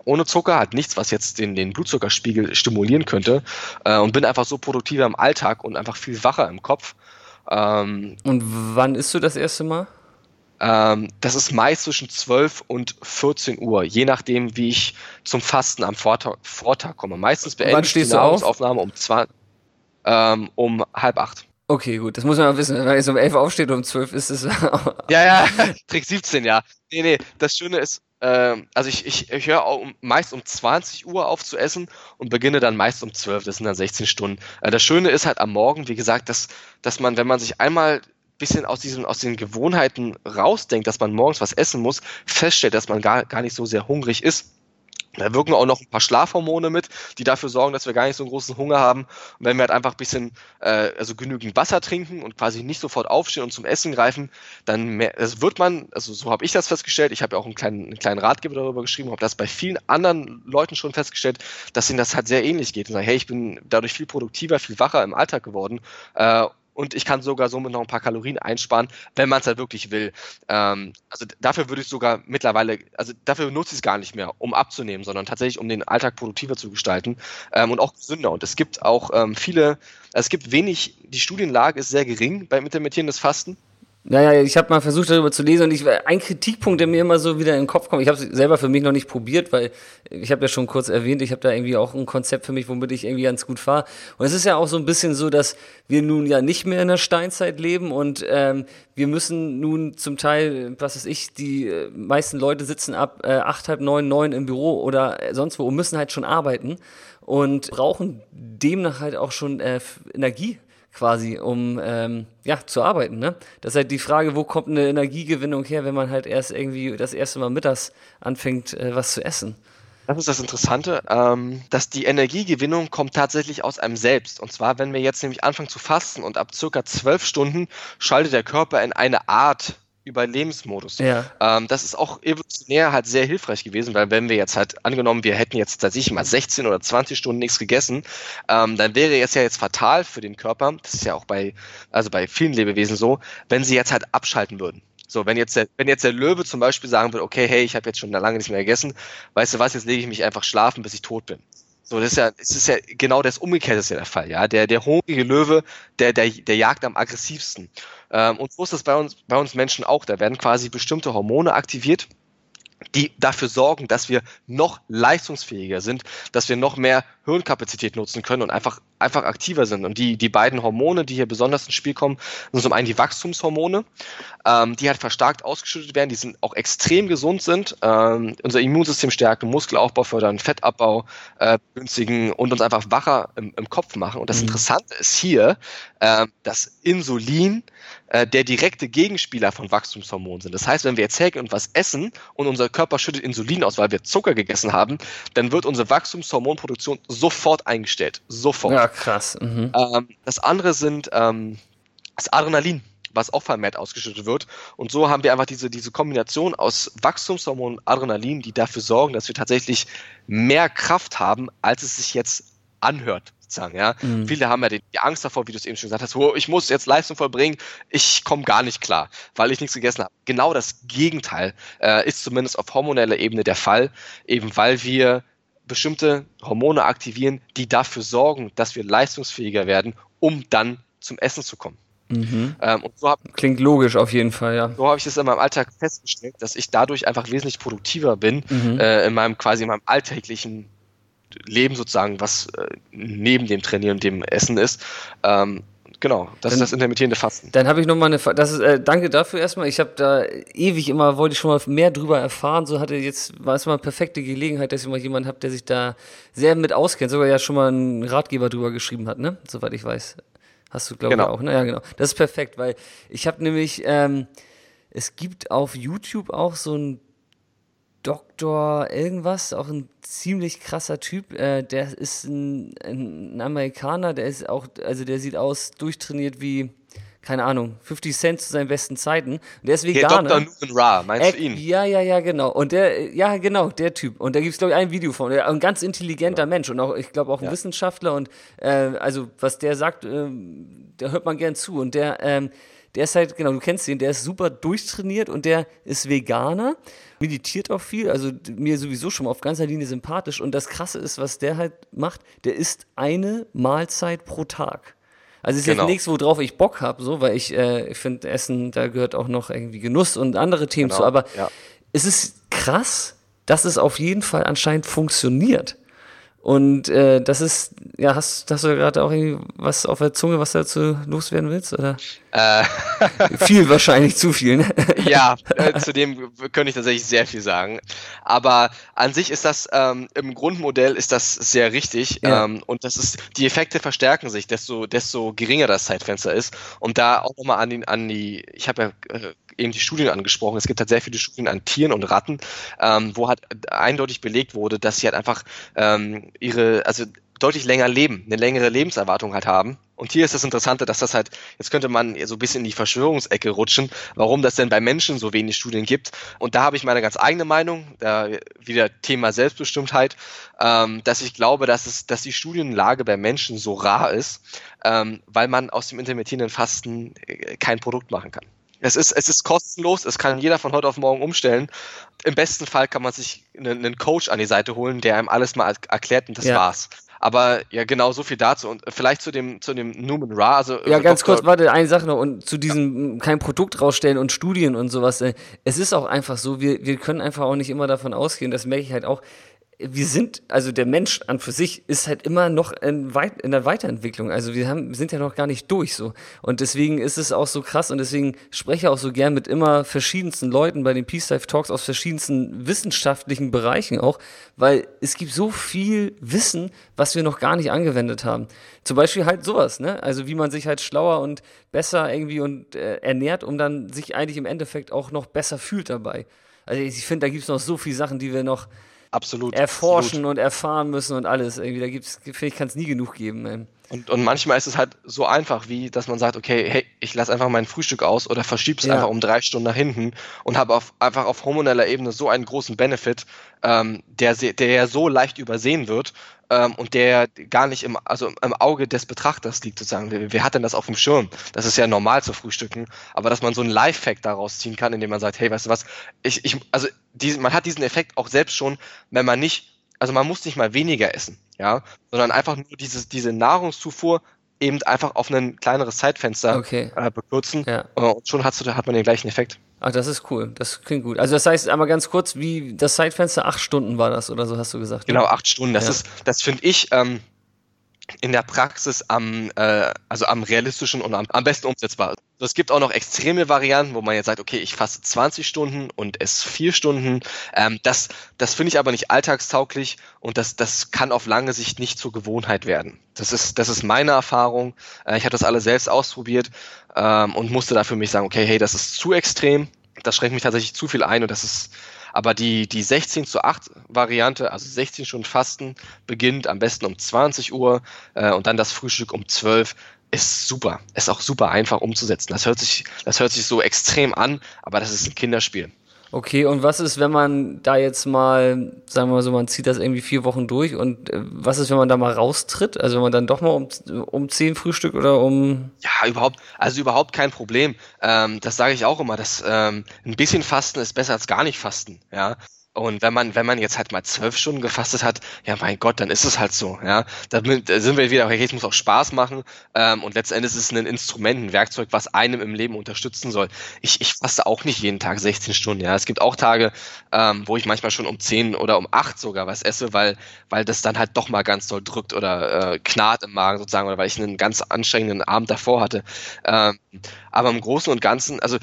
ohne Zucker, hat nichts, was jetzt den, den Blutzuckerspiegel stimulieren könnte äh, und bin einfach so produktiver im Alltag und einfach viel wacher im Kopf. Ähm, und wann isst du das erste Mal? Ähm, das ist meist zwischen 12 und 14 Uhr, je nachdem, wie ich zum Fasten am Vortag, Vortag komme. Meistens beende ich die Nahrungsaufnahme um, zwei, ähm, um halb acht. Okay, gut, das muss man wissen. Wenn man jetzt um 11 Uhr aufsteht und um 12 ist es. ja, ja, Trick 17, ja. Nee, nee, das Schöne ist, ähm, also ich, ich, ich höre um, meist um 20 Uhr auf zu essen und beginne dann meist um 12, das sind dann 16 Stunden. Äh, das Schöne ist halt am Morgen, wie gesagt, dass, dass man, wenn man sich einmal bisschen aus diesen, aus den Gewohnheiten rausdenkt, dass man morgens was essen muss, feststellt, dass man gar, gar nicht so sehr hungrig ist. Da wirken auch noch ein paar Schlafhormone mit, die dafür sorgen, dass wir gar nicht so einen großen Hunger haben. Und wenn wir halt einfach ein bisschen, äh, also genügend Wasser trinken und quasi nicht sofort aufstehen und zum Essen greifen, dann mehr, das wird man, also so habe ich das festgestellt, ich habe ja auch einen kleinen, einen kleinen Ratgeber darüber geschrieben, habe das bei vielen anderen Leuten schon festgestellt, dass ihnen das halt sehr ähnlich geht. Und sagen, hey, ich bin dadurch viel produktiver, viel wacher im Alltag geworden. Äh, und ich kann sogar somit noch ein paar Kalorien einsparen, wenn man es halt wirklich will. Ähm, also dafür würde ich sogar mittlerweile, also dafür nutze ich es gar nicht mehr, um abzunehmen, sondern tatsächlich, um den Alltag produktiver zu gestalten ähm, und auch gesünder. Und es gibt auch ähm, viele, es gibt wenig, die Studienlage ist sehr gering beim intermittierendes Fasten. Naja, ich habe mal versucht darüber zu lesen und ich, ein Kritikpunkt, der mir immer so wieder in den Kopf kommt, ich habe es selber für mich noch nicht probiert, weil ich habe ja schon kurz erwähnt, ich habe da irgendwie auch ein Konzept für mich, womit ich irgendwie ganz gut fahre. Und es ist ja auch so ein bisschen so, dass wir nun ja nicht mehr in der Steinzeit leben und ähm, wir müssen nun zum Teil, was weiß ich, die äh, meisten Leute sitzen ab äh, acht, halb neun, neun im Büro oder sonst wo und müssen halt schon arbeiten und brauchen demnach halt auch schon äh, Energie quasi, um ähm, ja, zu arbeiten. Ne? Das ist halt die Frage, wo kommt eine Energiegewinnung her, wenn man halt erst irgendwie das erste Mal mittags anfängt, äh, was zu essen. Das ist das Interessante, ähm, dass die Energiegewinnung kommt tatsächlich aus einem selbst. Und zwar, wenn wir jetzt nämlich anfangen zu fasten und ab circa zwölf Stunden schaltet der Körper in eine Art Überlebensmodus. Ja. Ähm, das ist auch evolutionär halt sehr hilfreich gewesen, weil wenn wir jetzt halt angenommen, wir hätten jetzt tatsächlich mal 16 oder 20 Stunden nichts gegessen, ähm, dann wäre es ja jetzt fatal für den Körper, das ist ja auch bei, also bei vielen Lebewesen so, wenn sie jetzt halt abschalten würden. So, wenn jetzt der, wenn jetzt der Löwe zum Beispiel sagen würde, okay, hey, ich habe jetzt schon lange nicht mehr gegessen, weißt du was, jetzt lege ich mich einfach schlafen, bis ich tot bin. So, das ist ja, es ist ja genau das Umgekehrte ist ja der Fall, ja. Der, der hungrige Löwe, der, der, der jagt am aggressivsten. Ähm, und so ist das bei uns, bei uns Menschen auch. Da werden quasi bestimmte Hormone aktiviert, die dafür sorgen, dass wir noch leistungsfähiger sind, dass wir noch mehr Hirnkapazität nutzen können und einfach, einfach aktiver sind. Und die, die beiden Hormone, die hier besonders ins Spiel kommen, sind zum einen die Wachstumshormone, ähm, die halt verstärkt ausgeschüttet werden, die sind auch extrem gesund sind, ähm, unser Immunsystem stärken, Muskelaufbau fördern, Fettabbau äh, günstigen und uns einfach wacher im, im Kopf machen. Und das mhm. Interessante ist hier, äh, dass Insulin äh, der direkte Gegenspieler von Wachstumshormonen sind. Das heißt, wenn wir jetzt hergehen und was essen und unser Körper schüttet Insulin aus, weil wir Zucker gegessen haben, dann wird unsere Wachstumshormonproduktion sofort eingestellt. Sofort. Ja, krass. Mhm. Ähm, das andere sind ähm, das Adrenalin was auch vermehrt ausgeschüttet wird. Und so haben wir einfach diese, diese Kombination aus Wachstumshormon und Adrenalin, die dafür sorgen, dass wir tatsächlich mehr Kraft haben, als es sich jetzt anhört sozusagen. Ja? Mhm. Viele haben ja die, Angst davor, wie du es eben schon gesagt hast, oh, ich muss jetzt Leistung vollbringen, ich komme gar nicht klar, weil ich nichts gegessen habe. Genau das Gegenteil äh, ist zumindest auf hormoneller Ebene der Fall, eben weil wir bestimmte Hormone aktivieren, die dafür sorgen, dass wir leistungsfähiger werden, um dann zum Essen zu kommen. Mhm. Ähm, so hab, Klingt logisch auf jeden Fall, ja. So habe ich das in meinem Alltag festgestellt, dass ich dadurch einfach wesentlich produktiver bin, mhm. äh, in meinem quasi in meinem alltäglichen Leben sozusagen, was äh, neben dem Trainieren und dem Essen ist. Ähm, genau, das dann, ist das intermittierende Fasten. Dann habe ich noch mal eine, das ist, äh, danke dafür erstmal. Ich habe da ewig immer, wollte ich schon mal mehr drüber erfahren. So hatte jetzt, war es mal eine perfekte Gelegenheit, dass ich mal jemanden habe, der sich da sehr mit auskennt, sogar ja schon mal einen Ratgeber drüber geschrieben hat, ne? Soweit ich weiß. Hast du, glaube genau. ich, auch. Ne? Ja, genau. Das ist perfekt, weil ich habe nämlich, ähm, es gibt auf YouTube auch so ein Doktor irgendwas, auch ein ziemlich krasser Typ. Äh, der ist ein, ein, Amerikaner, der ist auch, also der sieht aus durchtrainiert wie, keine Ahnung, 50 Cent zu seinen besten Zeiten. Und der ist Veganer. Der Dr. Newman Ra, meinst du ihn? Ja, ja, ja, genau. Und der, ja, genau, der Typ. Und da gibt es, glaube ich, ein Video von. Ein ganz intelligenter ja. Mensch und auch, ich glaube, auch ein ja. Wissenschaftler. Und äh, also, was der sagt, äh, da hört man gern zu. Und der, ähm, der ist halt, genau, du kennst ihn, der ist super durchtrainiert und der ist Veganer, meditiert auch viel, also mir sowieso schon mal auf ganzer Linie sympathisch. Und das Krasse ist, was der halt macht, der isst eine Mahlzeit pro Tag. Also ist genau. jetzt nichts, worauf ich Bock habe, so, weil ich, äh, ich finde, Essen, da gehört auch noch irgendwie Genuss und andere Themen genau. zu. Aber ja. es ist krass, dass es auf jeden Fall anscheinend funktioniert. Und äh, das ist, ja, hast, hast du gerade auch irgendwie was auf der Zunge, was du dazu loswerden willst? Oder? Äh. viel wahrscheinlich, zu viel. Ne? ja, äh, zu dem könnte ich tatsächlich sehr viel sagen. Aber an sich ist das, ähm, im Grundmodell ist das sehr richtig. Ja. Ähm, und das ist, die Effekte verstärken sich, desto, desto geringer das Zeitfenster ist. Und da auch nochmal an die, an die, ich habe ja äh, eben die Studien angesprochen. Es gibt halt sehr viele Studien an Tieren und Ratten, ähm, wo halt eindeutig belegt wurde, dass sie halt einfach ähm, ihre, also deutlich länger leben, eine längere Lebenserwartung halt haben Und hier ist das Interessante, dass das halt, jetzt könnte man so ein bisschen in die Verschwörungsecke rutschen, warum das denn bei Menschen so wenig Studien gibt. Und da habe ich meine ganz eigene Meinung, da wieder Thema Selbstbestimmtheit, ähm, dass ich glaube, dass, es, dass die Studienlage bei Menschen so rar ist, ähm, weil man aus dem intermittierenden Fasten äh, kein Produkt machen kann. Es ist, es ist kostenlos, es kann jeder von heute auf morgen umstellen. Im besten Fall kann man sich einen, einen Coach an die Seite holen, der einem alles mal erklärt und das ja. war's. Aber ja, genau so viel dazu. Und vielleicht zu dem, zu dem Numen Ra. Also, ja, ganz Dr. kurz, warte, eine Sache noch. Und zu diesem kein Produkt rausstellen und Studien und sowas. Äh, es ist auch einfach so, wir, wir können einfach auch nicht immer davon ausgehen, das merke ich halt auch, wir sind, also der Mensch an für sich ist halt immer noch in, weit, in der Weiterentwicklung. Also wir haben, sind ja noch gar nicht durch so. Und deswegen ist es auch so krass und deswegen spreche ich auch so gern mit immer verschiedensten Leuten bei den Peace Life Talks aus verschiedensten wissenschaftlichen Bereichen auch, weil es gibt so viel Wissen, was wir noch gar nicht angewendet haben. Zum Beispiel halt sowas, ne? Also wie man sich halt schlauer und besser irgendwie und äh, ernährt, um dann sich eigentlich im Endeffekt auch noch besser fühlt dabei. Also ich finde, da gibt es noch so viele Sachen, die wir noch absolut erforschen absolut. und erfahren müssen und alles. Irgendwie, da gibt's, finde ich, kann es nie genug geben. Ey. Und, und manchmal ist es halt so einfach, wie dass man sagt, okay, hey, ich lasse einfach mein Frühstück aus oder verschiebe es ja. einfach um drei Stunden nach hinten und habe auf, einfach auf hormoneller Ebene so einen großen Benefit, ähm, der, der ja so leicht übersehen wird ähm, und der gar nicht im, also im Auge des Betrachters liegt sozusagen. Wer, wer hat denn das auf dem Schirm? Das ist ja normal zu frühstücken, aber dass man so einen Live-Fact daraus ziehen kann, indem man sagt, hey, weißt du was, ich, ich, also die, man hat diesen Effekt auch selbst schon, wenn man nicht also man muss nicht mal weniger essen, ja, sondern einfach nur dieses, diese Nahrungszufuhr eben einfach auf ein kleineres Zeitfenster okay. äh, bekürzen ja. Äh, und schon hast du, hat man den gleichen Effekt. Ach, das ist cool. Das klingt gut. Also das heißt einmal ganz kurz, wie das Zeitfenster acht Stunden war das oder so hast du gesagt? Ne? Genau, acht Stunden. Das ja. ist, das finde ich ähm, in der Praxis am, äh, also am realistischen und am, am besten umsetzbar. Es gibt auch noch extreme Varianten, wo man jetzt sagt, okay, ich fasse 20 Stunden und esse vier Stunden. Ähm, das das finde ich aber nicht alltagstauglich und das, das kann auf lange Sicht nicht zur Gewohnheit werden. Das ist, das ist meine Erfahrung. Äh, ich habe das alle selbst ausprobiert ähm, und musste da für mich sagen, okay, hey, das ist zu extrem. Das schränkt mich tatsächlich zu viel ein und das ist aber die, die 16 zu 8 Variante, also 16 Stunden Fasten, beginnt am besten um 20 Uhr äh, und dann das Frühstück um 12 ist super. Ist auch super einfach umzusetzen. Das hört sich, das hört sich so extrem an, aber das ist ein Kinderspiel. Okay, und was ist, wenn man da jetzt mal, sagen wir mal so, man zieht das irgendwie vier Wochen durch und äh, was ist, wenn man da mal raustritt? Also wenn man dann doch mal um, um zehn Frühstück oder um. Ja, überhaupt, also überhaupt kein Problem. Ähm, das sage ich auch immer, dass ähm, ein bisschen Fasten ist besser als gar nicht Fasten. Ja, und wenn man, wenn man jetzt halt mal zwölf Stunden gefastet hat, ja mein Gott, dann ist es halt so, ja. Da sind wir wieder, okay, es muss auch Spaß machen. Ähm, und letztendlich ist es ein Instrument, ein Werkzeug, was einem im Leben unterstützen soll. Ich, ich faste auch nicht jeden Tag 16 Stunden, ja. Es gibt auch Tage, ähm, wo ich manchmal schon um 10 oder um 8 sogar was esse, weil, weil das dann halt doch mal ganz doll drückt oder äh, knarrt im Magen sozusagen, oder weil ich einen ganz anstrengenden Abend davor hatte. Ähm, aber im Großen und Ganzen, also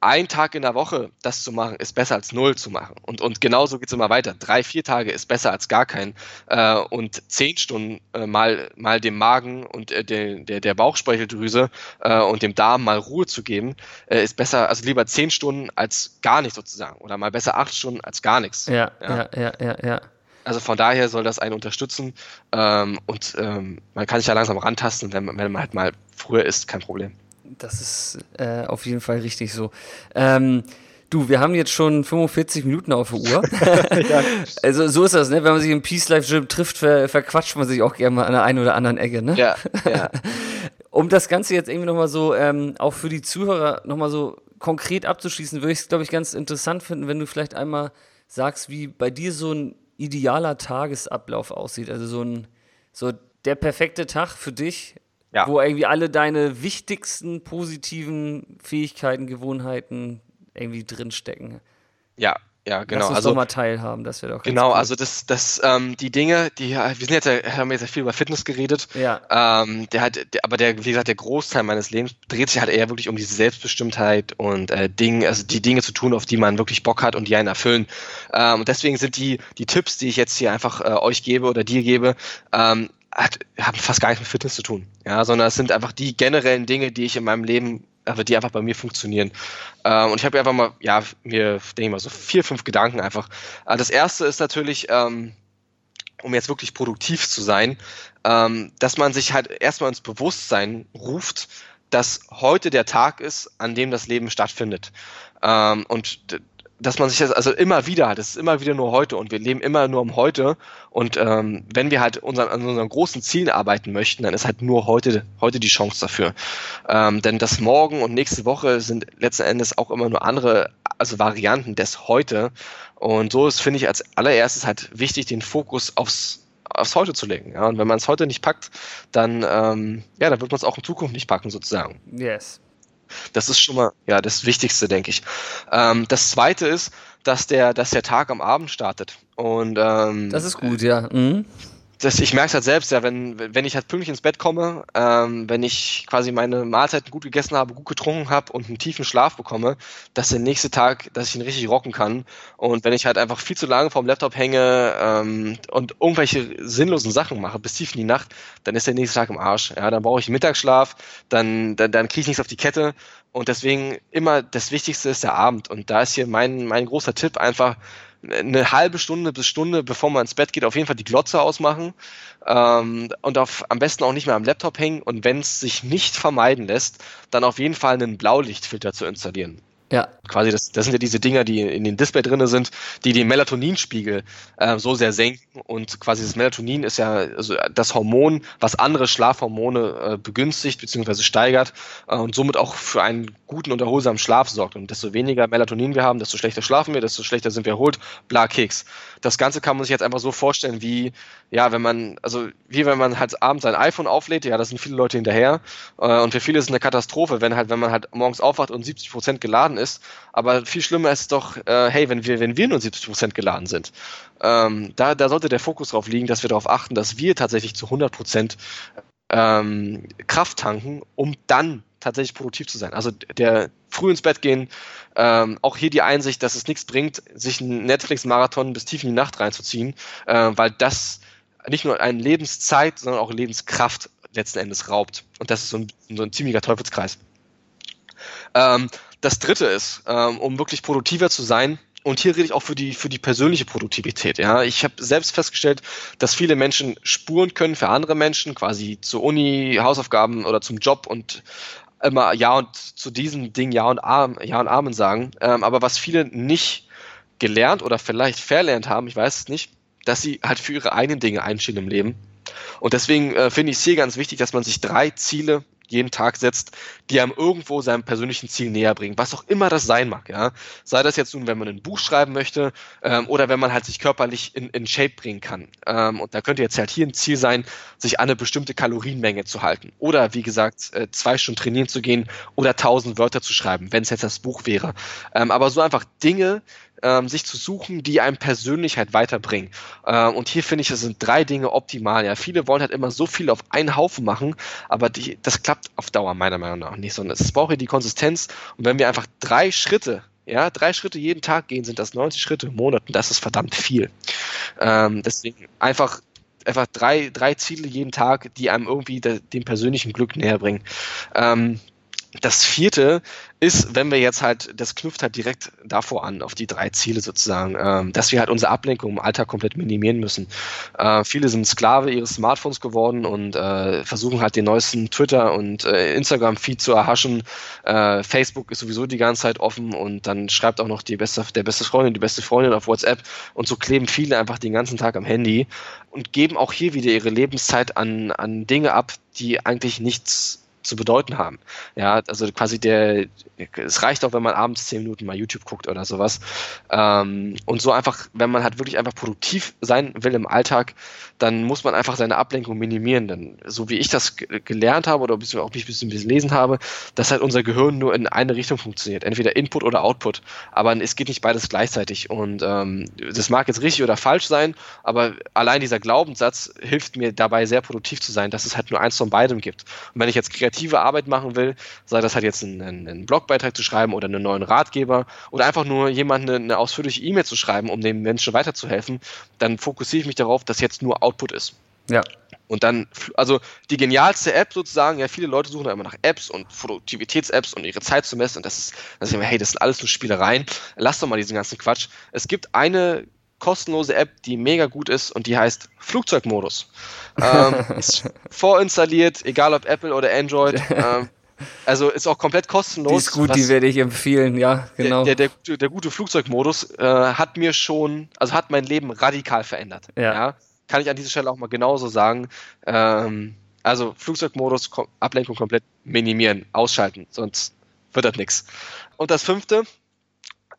ein Tag in der Woche das zu machen, ist besser als null zu machen. Und, und genauso geht's immer weiter. Drei, vier Tage ist besser als gar kein. Äh, und zehn Stunden äh, mal, mal dem Magen und äh, der, der, der Bauchspeicheldrüse äh, und dem Darm mal Ruhe zu geben, äh, ist besser, also lieber zehn Stunden als gar nichts sozusagen. Oder mal besser acht Stunden als gar nichts. Ja, ja, ja, ja, ja. Also von daher soll das einen unterstützen ähm, und ähm, man kann sich ja langsam rantasten, wenn, wenn man halt mal früher isst, kein Problem. Das ist äh, auf jeden Fall richtig so. Ähm, du, wir haben jetzt schon 45 Minuten auf der Uhr. ja. Also so ist das, ne? Wenn man sich im Peace Life Gym trifft, ver verquatscht man sich auch gerne mal an der einen oder anderen Ecke, ne? Ja. ja. um das Ganze jetzt irgendwie nochmal so, ähm, auch für die Zuhörer nochmal so konkret abzuschließen, würde ich es, glaube ich, ganz interessant finden, wenn du vielleicht einmal sagst, wie bei dir so ein idealer Tagesablauf aussieht. Also so ein, so der perfekte Tag für dich, ja. wo irgendwie alle deine wichtigsten positiven Fähigkeiten, Gewohnheiten irgendwie drinstecken. Ja, ja, genau. Lass uns also doch mal teilhaben, das wäre doch Genau, cool. also das, das, ähm, die Dinge, die, wir sind jetzt, haben jetzt viel über Fitness geredet. Ja. Ähm, der hat, der, aber der, wie gesagt, der Großteil meines Lebens dreht sich halt eher wirklich um diese Selbstbestimmtheit und äh, Dinge, also die Dinge zu tun, auf die man wirklich Bock hat und die einen erfüllen. Ähm, und deswegen sind die, die Tipps, die ich jetzt hier einfach äh, euch gebe oder dir gebe, ähm, hat, haben fast gar nichts mit Fitness zu tun. Ja, sondern es sind einfach die generellen Dinge, die ich in meinem Leben, also die einfach bei mir funktionieren. Ähm, und ich habe einfach mal, ja, mir denke ich mal so vier, fünf Gedanken einfach. Äh, das erste ist natürlich, ähm, um jetzt wirklich produktiv zu sein, ähm, dass man sich halt erstmal ins Bewusstsein ruft, dass heute der Tag ist, an dem das Leben stattfindet. Ähm, und dass man sich das also immer wieder hat, es ist immer wieder nur heute und wir leben immer nur um heute und ähm, wenn wir halt unseren, an unseren großen Zielen arbeiten möchten, dann ist halt nur heute, heute die Chance dafür. Ähm, denn das Morgen und nächste Woche sind letzten Endes auch immer nur andere, also Varianten des Heute und so ist, finde ich, als allererstes halt wichtig, den Fokus aufs aufs Heute zu legen. Ja? Und wenn man es heute nicht packt, dann, ähm, ja, dann wird man es auch in Zukunft nicht packen, sozusagen. Yes. Das ist schon mal ja das Wichtigste, denke ich. Ähm, das Zweite ist, dass der, dass der Tag am Abend startet. Und ähm, das ist gut, ja. Mhm das, ich merke es halt selbst, ja, wenn, wenn ich halt pünktlich ins Bett komme, ähm, wenn ich quasi meine Mahlzeiten gut gegessen habe, gut getrunken habe und einen tiefen Schlaf bekomme, dass der nächste Tag, dass ich ihn richtig rocken kann. Und wenn ich halt einfach viel zu lange vorm Laptop hänge ähm, und irgendwelche sinnlosen Sachen mache, bis tief in die Nacht, dann ist der nächste Tag im Arsch. Ja, dann brauche ich Mittagsschlaf, dann, dann, dann kriege ich nichts auf die Kette. Und deswegen immer das Wichtigste ist der Abend. Und da ist hier mein, mein großer Tipp einfach, eine halbe Stunde bis Stunde, bevor man ins Bett geht, auf jeden Fall die Glotze ausmachen ähm, und auf, am besten auch nicht mehr am Laptop hängen und wenn es sich nicht vermeiden lässt, dann auf jeden Fall einen Blaulichtfilter zu installieren. Ja. Quasi, das, das sind ja diese Dinger, die in den Display drinne sind, die den Melatoninspiegel äh, so sehr senken. Und quasi das Melatonin ist ja also das Hormon, was andere Schlafhormone äh, begünstigt bzw. steigert äh, und somit auch für einen guten und erholsamen Schlaf sorgt. Und desto weniger Melatonin wir haben, desto schlechter schlafen wir, desto schlechter sind wir erholt. Bla Keks. Das Ganze kann man sich jetzt einfach so vorstellen, wie, ja, wenn man, also wie wenn man halt abends sein iPhone auflädt, ja, da sind viele Leute hinterher. Äh, und für viele ist es eine Katastrophe, wenn halt, wenn man halt morgens aufwacht und 70 Prozent geladen ist. Aber viel schlimmer ist doch, äh, hey, wenn wir, wenn wir nur 70 Prozent geladen sind. Ähm, da, da sollte der Fokus drauf liegen, dass wir darauf achten, dass wir tatsächlich zu 100 Prozent ähm, Kraft tanken, um dann tatsächlich produktiv zu sein. Also der früh ins Bett gehen, ähm, auch hier die Einsicht, dass es nichts bringt, sich einen Netflix-Marathon bis tief in die Nacht reinzuziehen, äh, weil das nicht nur eine Lebenszeit, sondern auch Lebenskraft letzten Endes raubt. Und das ist so ein, so ein ziemlicher Teufelskreis. Ähm, das dritte ist, ähm, um wirklich produktiver zu sein, und hier rede ich auch für die, für die persönliche Produktivität. Ja, ich habe selbst festgestellt, dass viele Menschen spuren können für andere Menschen, quasi zur Uni, Hausaufgaben oder zum Job und immer Ja und zu diesem Ding Ja und, Arm, ja und Amen sagen. Ähm, aber was viele nicht gelernt oder vielleicht verlernt haben, ich weiß es nicht, dass sie halt für ihre eigenen Dinge einstehen im Leben. Und deswegen äh, finde ich es hier ganz wichtig, dass man sich drei Ziele jeden Tag setzt, die einem irgendwo seinem persönlichen Ziel näher bringen, was auch immer das sein mag, ja. Sei das jetzt nun, wenn man ein Buch schreiben möchte ähm, oder wenn man halt sich körperlich in, in Shape bringen kann. Ähm, und da könnte jetzt halt hier ein Ziel sein, sich an eine bestimmte Kalorienmenge zu halten oder wie gesagt äh, zwei Stunden trainieren zu gehen oder tausend Wörter zu schreiben, wenn es jetzt das Buch wäre. Ähm, aber so einfach Dinge, ähm, sich zu suchen, die einem Persönlich halt weiterbringen. Ähm, und hier finde ich, das sind drei Dinge optimal. Ja, viele wollen halt immer so viel auf einen Haufen machen, aber die, das klappt auf Dauer meiner Meinung nach nicht, sondern es braucht hier die Konsistenz. Und wenn wir einfach drei Schritte ja, drei Schritte jeden Tag gehen, sind das 90 Schritte im Monat und das ist verdammt viel. Ähm, deswegen einfach einfach drei, drei Ziele jeden Tag, die einem irgendwie de, dem persönlichen Glück näher bringen. Ähm, das vierte ist, wenn wir jetzt halt, das knüpft halt direkt davor an, auf die drei Ziele sozusagen, ähm, dass wir halt unsere Ablenkung im Alltag komplett minimieren müssen. Äh, viele sind Sklave ihres Smartphones geworden und äh, versuchen halt den neuesten Twitter- und äh, Instagram-Feed zu erhaschen. Äh, Facebook ist sowieso die ganze Zeit offen und dann schreibt auch noch die beste, der beste Freundin, die beste Freundin auf WhatsApp und so kleben viele einfach den ganzen Tag am Handy und geben auch hier wieder ihre Lebenszeit an, an Dinge ab, die eigentlich nichts zu bedeuten haben. Ja, also quasi der, es reicht auch, wenn man abends zehn Minuten mal YouTube guckt oder sowas. Ähm, und so einfach, wenn man halt wirklich einfach produktiv sein will im Alltag, dann muss man einfach seine Ablenkung minimieren. Denn so wie ich das gelernt habe oder auch mich ein bisschen gelesen habe, dass halt unser Gehirn nur in eine Richtung funktioniert. Entweder Input oder Output. Aber es geht nicht beides gleichzeitig. Und ähm, das mag jetzt richtig oder falsch sein, aber allein dieser Glaubenssatz hilft mir dabei sehr produktiv zu sein, dass es halt nur eins von beidem gibt. Und wenn ich jetzt kreative Arbeit machen will, sei das halt jetzt ein, ein, ein Blogbeitrag zu schreiben oder einen neuen Ratgeber oder einfach nur jemandem eine, eine ausführliche E-Mail zu schreiben, um dem Menschen weiterzuhelfen, dann fokussiere ich mich darauf, dass jetzt nur Output ist. Ja. Und dann, also die genialste App sozusagen, ja, viele Leute suchen da immer nach Apps und Produktivitäts-Apps und ihre Zeit zu messen und das ist, das ist immer, hey, das sind alles nur Spielereien. Lass doch mal diesen ganzen Quatsch. Es gibt eine kostenlose App, die mega gut ist und die heißt Flugzeugmodus. ähm, ist vorinstalliert, egal ob Apple oder Android. Ähm, also ist auch komplett kostenlos. Die ist gut, die werde ich empfehlen, ja, genau. Der, der, der, der gute Flugzeugmodus äh, hat mir schon, also hat mein Leben radikal verändert. Ja. ja. Kann ich an dieser Stelle auch mal genauso sagen. Ähm, also Flugzeugmodus, Ablenkung komplett minimieren, ausschalten, sonst wird das nichts. Und das fünfte,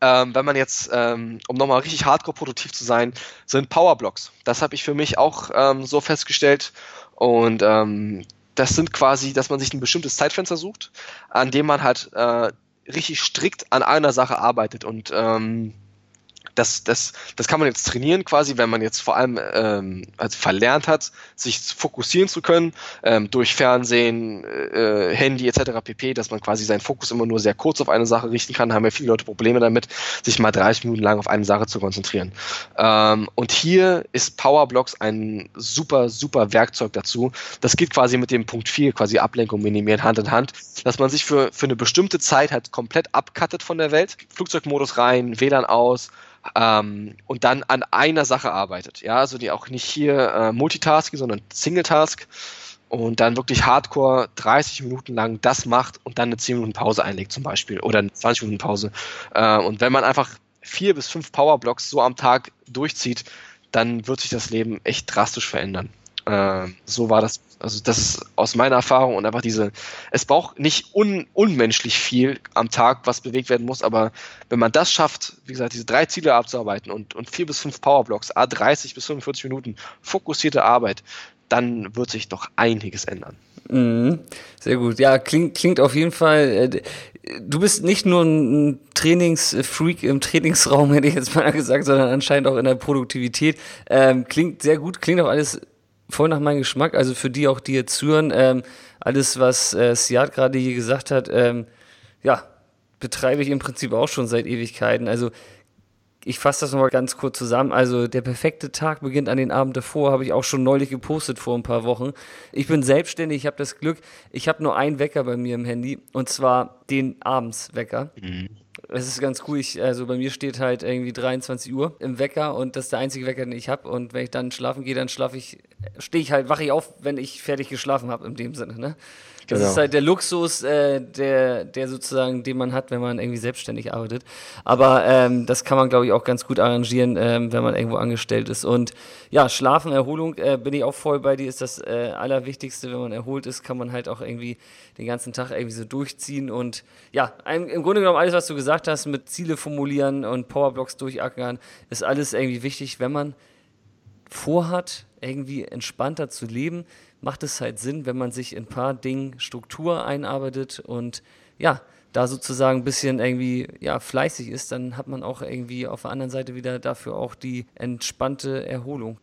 ähm, wenn man jetzt, ähm, um nochmal richtig hardcore produktiv zu sein, sind Powerblocks. Das habe ich für mich auch ähm, so festgestellt. Und ähm, das sind quasi, dass man sich ein bestimmtes Zeitfenster sucht, an dem man halt äh, richtig strikt an einer Sache arbeitet. Und ähm, das, das, das kann man jetzt trainieren quasi, wenn man jetzt vor allem ähm, also verlernt hat, sich fokussieren zu können ähm, durch Fernsehen, äh, Handy etc. pp, dass man quasi seinen Fokus immer nur sehr kurz auf eine Sache richten kann, haben ja viele Leute Probleme damit, sich mal 30 Minuten lang auf eine Sache zu konzentrieren. Ähm, und hier ist Powerblocks ein super, super Werkzeug dazu. Das geht quasi mit dem Punkt 4, quasi Ablenkung minimieren, Hand in Hand, dass man sich für, für eine bestimmte Zeit halt komplett abcuttet von der Welt, Flugzeugmodus rein, WLAN aus, ähm, und dann an einer Sache arbeitet. Ja, also die auch nicht hier äh, Multitasking, sondern Single-Task und dann wirklich hardcore 30 Minuten lang das macht und dann eine 10 Minuten Pause einlegt zum Beispiel oder eine 20 Minuten Pause. Äh, und wenn man einfach vier bis fünf Powerblocks so am Tag durchzieht, dann wird sich das Leben echt drastisch verändern. Äh, so war das. Also das ist aus meiner Erfahrung und einfach diese, es braucht nicht un, unmenschlich viel am Tag, was bewegt werden muss, aber wenn man das schafft, wie gesagt, diese drei Ziele abzuarbeiten und, und vier bis fünf Powerblocks, a 30 bis 45 Minuten, fokussierte Arbeit, dann wird sich doch einiges ändern. Mhm, sehr gut. Ja, klingt, klingt auf jeden Fall. Äh, du bist nicht nur ein Trainingsfreak im Trainingsraum, hätte ich jetzt mal gesagt, sondern anscheinend auch in der Produktivität. Ähm, klingt sehr gut, klingt auch alles voll nach meinem Geschmack. Also für die auch, die jetzt hören, ähm, alles, was äh, Siad gerade hier gesagt hat, ähm, ja, betreibe ich im Prinzip auch schon seit Ewigkeiten. Also ich fasse das nochmal ganz kurz zusammen. Also der perfekte Tag beginnt an den Abend davor, habe ich auch schon neulich gepostet vor ein paar Wochen. Ich bin selbstständig, ich habe das Glück, ich habe nur einen Wecker bei mir im Handy und zwar den Abendswecker. Mhm. Es ist ganz cool. Ich, also bei mir steht halt irgendwie 23 Uhr im Wecker und das ist der einzige Wecker, den ich habe. Und wenn ich dann schlafen gehe, dann schlafe ich, stehe ich halt, wache ich auf, wenn ich fertig geschlafen habe, in dem Sinne. Ne? Das genau. ist halt der Luxus, äh, der, der sozusagen, den man hat, wenn man irgendwie selbstständig arbeitet. Aber ähm, das kann man, glaube ich, auch ganz gut arrangieren, ähm, wenn man irgendwo angestellt ist. Und ja, Schlafen, Erholung, äh, bin ich auch voll bei dir, ist das äh, Allerwichtigste. Wenn man erholt ist, kann man halt auch irgendwie den ganzen Tag irgendwie so durchziehen. Und ja, im, im Grunde genommen alles, was du gesagt hast, mit Ziele formulieren und Powerblocks durchackern, ist alles irgendwie wichtig, wenn man vorhat, irgendwie entspannter zu leben, macht es halt Sinn, wenn man sich in ein paar Dingen Struktur einarbeitet und ja, da sozusagen ein bisschen irgendwie ja, fleißig ist, dann hat man auch irgendwie auf der anderen Seite wieder dafür auch die entspannte Erholung.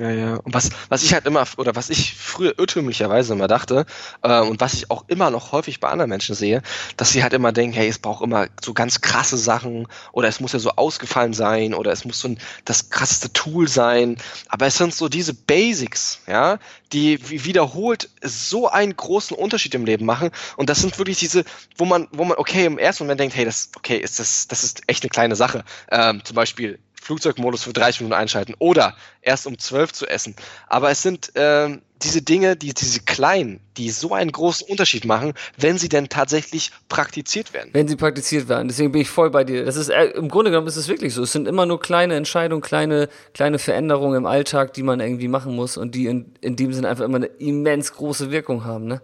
Ja, ja. Und was, was ich halt immer, oder was ich früher irrtümlicherweise immer dachte, äh, und was ich auch immer noch häufig bei anderen Menschen sehe, dass sie halt immer denken, hey, es braucht immer so ganz krasse Sachen, oder es muss ja so ausgefallen sein, oder es muss so ein, das krasseste Tool sein. Aber es sind so diese Basics, ja, die wiederholt so einen großen Unterschied im Leben machen. Und das sind wirklich diese, wo man, wo man, okay, im ersten Moment denkt, hey, das, okay, ist das, das ist echt eine kleine Sache. Ähm, zum Beispiel Flugzeugmodus für 30 Minuten einschalten oder erst um 12 zu essen. Aber es sind äh, diese Dinge, die, diese kleinen, die so einen großen Unterschied machen, wenn sie denn tatsächlich praktiziert werden. Wenn sie praktiziert werden. Deswegen bin ich voll bei dir. Das ist, äh, im Grunde genommen ist es wirklich so. Es sind immer nur kleine Entscheidungen, kleine, kleine Veränderungen im Alltag, die man irgendwie machen muss und die in, in dem Sinne einfach immer eine immens große Wirkung haben, ne?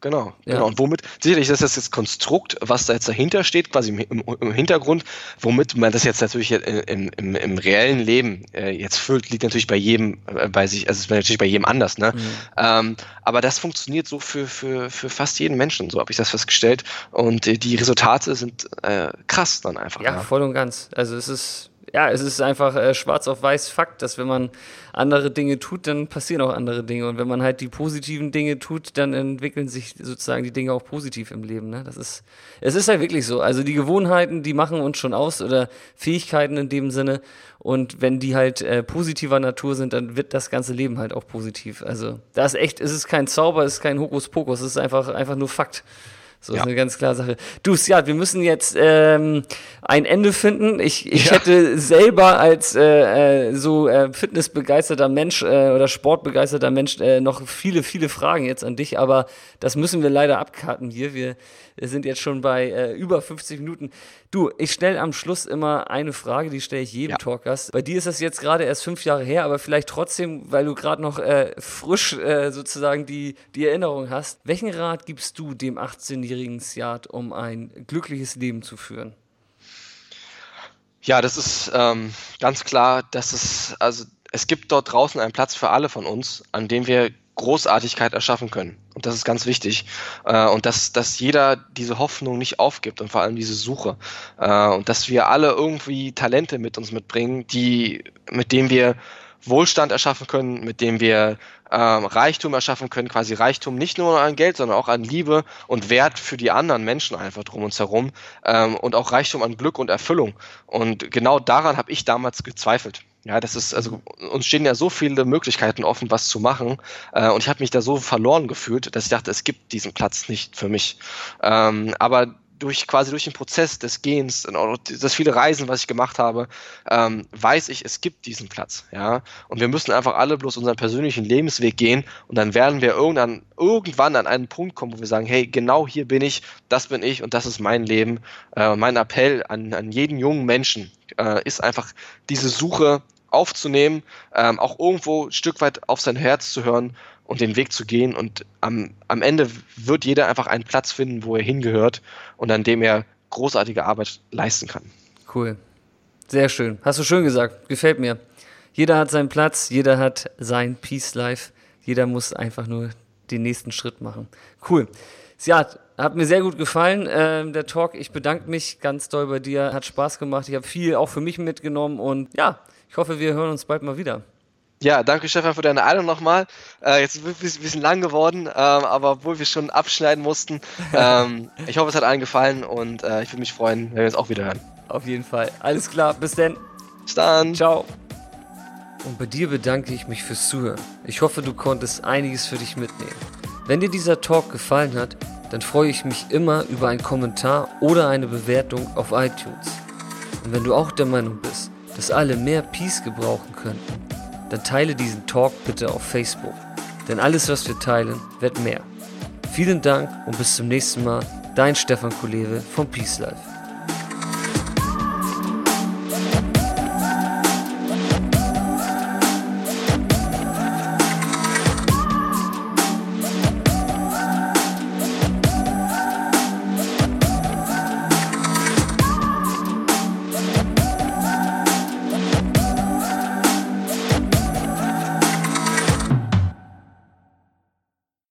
Genau, ja. genau. Und womit, sicherlich ist das jetzt Konstrukt, was da jetzt dahinter steht, quasi im, im Hintergrund, womit man das jetzt natürlich im, im, im reellen Leben äh, jetzt füllt, liegt natürlich bei jedem äh, bei sich, also es ist natürlich bei jedem anders, ne? Mhm. Ähm, aber das funktioniert so für, für, für fast jeden Menschen, so habe ich das festgestellt. Und äh, die Resultate sind äh, krass dann einfach. Ja, ja, voll und ganz. Also es ist ja, es ist einfach äh, schwarz auf weiß Fakt, dass wenn man andere Dinge tut, dann passieren auch andere Dinge. Und wenn man halt die positiven Dinge tut, dann entwickeln sich sozusagen die Dinge auch positiv im Leben. Ne? Das ist, es ist halt wirklich so. Also die Gewohnheiten, die machen uns schon aus oder Fähigkeiten in dem Sinne. Und wenn die halt äh, positiver Natur sind, dann wird das ganze Leben halt auch positiv. Also da ist echt, es ist kein Zauber, es ist kein Hokuspokus, es ist einfach, einfach nur Fakt. So ja. ist eine ganz klare Sache. Du, ja, wir müssen jetzt ähm, ein Ende finden. Ich, ich ja. hätte selber als äh, äh, so äh, fitnessbegeisterter Mensch äh, oder sportbegeisterter Mensch äh, noch viele, viele Fragen jetzt an dich, aber das müssen wir leider abkarten hier. Wir sind jetzt schon bei äh, über 50 Minuten. Du, ich stelle am Schluss immer eine Frage, die stelle ich jedem ja. Talkgast. Bei dir ist das jetzt gerade erst fünf Jahre her, aber vielleicht trotzdem, weil du gerade noch äh, frisch äh, sozusagen die, die Erinnerung hast. Welchen Rat gibst du dem 18-Jährigen? 18-jährigen Siad, um ein glückliches Leben zu führen? Ja, das ist ähm, ganz klar, dass es, also es gibt dort draußen einen Platz für alle von uns, an dem wir Großartigkeit erschaffen können. Und das ist ganz wichtig. Äh, und dass, dass jeder diese Hoffnung nicht aufgibt und vor allem diese Suche. Äh, und dass wir alle irgendwie Talente mit uns mitbringen, die, mit denen wir Wohlstand erschaffen können, mit dem wir ähm, Reichtum erschaffen können, quasi Reichtum nicht nur an Geld, sondern auch an Liebe und Wert für die anderen Menschen einfach drum uns herum ähm, und auch Reichtum an Glück und Erfüllung. Und genau daran habe ich damals gezweifelt. Ja, das ist, also uns stehen ja so viele Möglichkeiten offen, was zu machen. Äh, und ich habe mich da so verloren gefühlt, dass ich dachte, es gibt diesen Platz nicht für mich. Ähm, aber durch quasi durch den Prozess des Gehens und das viele Reisen, was ich gemacht habe, ähm, weiß ich, es gibt diesen Platz, ja. Und wir müssen einfach alle bloß unseren persönlichen Lebensweg gehen und dann werden wir irgendwann, irgendwann an einen Punkt kommen, wo wir sagen, hey, genau hier bin ich, das bin ich und das ist mein Leben. Äh, mein Appell an, an jeden jungen Menschen äh, ist einfach diese Suche aufzunehmen, ähm, auch irgendwo ein Stück weit auf sein Herz zu hören und den Weg zu gehen. Und am, am Ende wird jeder einfach einen Platz finden, wo er hingehört und an dem er großartige Arbeit leisten kann. Cool. Sehr schön. Hast du schön gesagt. Gefällt mir. Jeder hat seinen Platz, jeder hat sein Peace Life. Jeder muss einfach nur den nächsten Schritt machen. Cool. Ja, hat mir sehr gut gefallen, äh, der Talk. Ich bedanke mich ganz doll bei dir. Hat Spaß gemacht. Ich habe viel auch für mich mitgenommen und ja, ich hoffe, wir hören uns bald mal wieder. Ja, danke Stefan für deine Einladung nochmal. Äh, jetzt ist es ein bisschen lang geworden, ähm, aber obwohl wir schon abschneiden mussten. Ähm, ich hoffe, es hat allen gefallen und äh, ich würde mich freuen, wenn wir es auch wieder hören. Auf jeden Fall. Alles klar, bis dann. Bis dann. Ciao. Und bei dir bedanke ich mich fürs Zuhören. Ich hoffe, du konntest einiges für dich mitnehmen. Wenn dir dieser Talk gefallen hat, dann freue ich mich immer über einen Kommentar oder eine Bewertung auf iTunes. Und wenn du auch der Meinung bist, dass alle mehr Peace gebrauchen könnten, dann teile diesen Talk bitte auf Facebook. Denn alles, was wir teilen, wird mehr. Vielen Dank und bis zum nächsten Mal. Dein Stefan Kulewe vom Peace Life.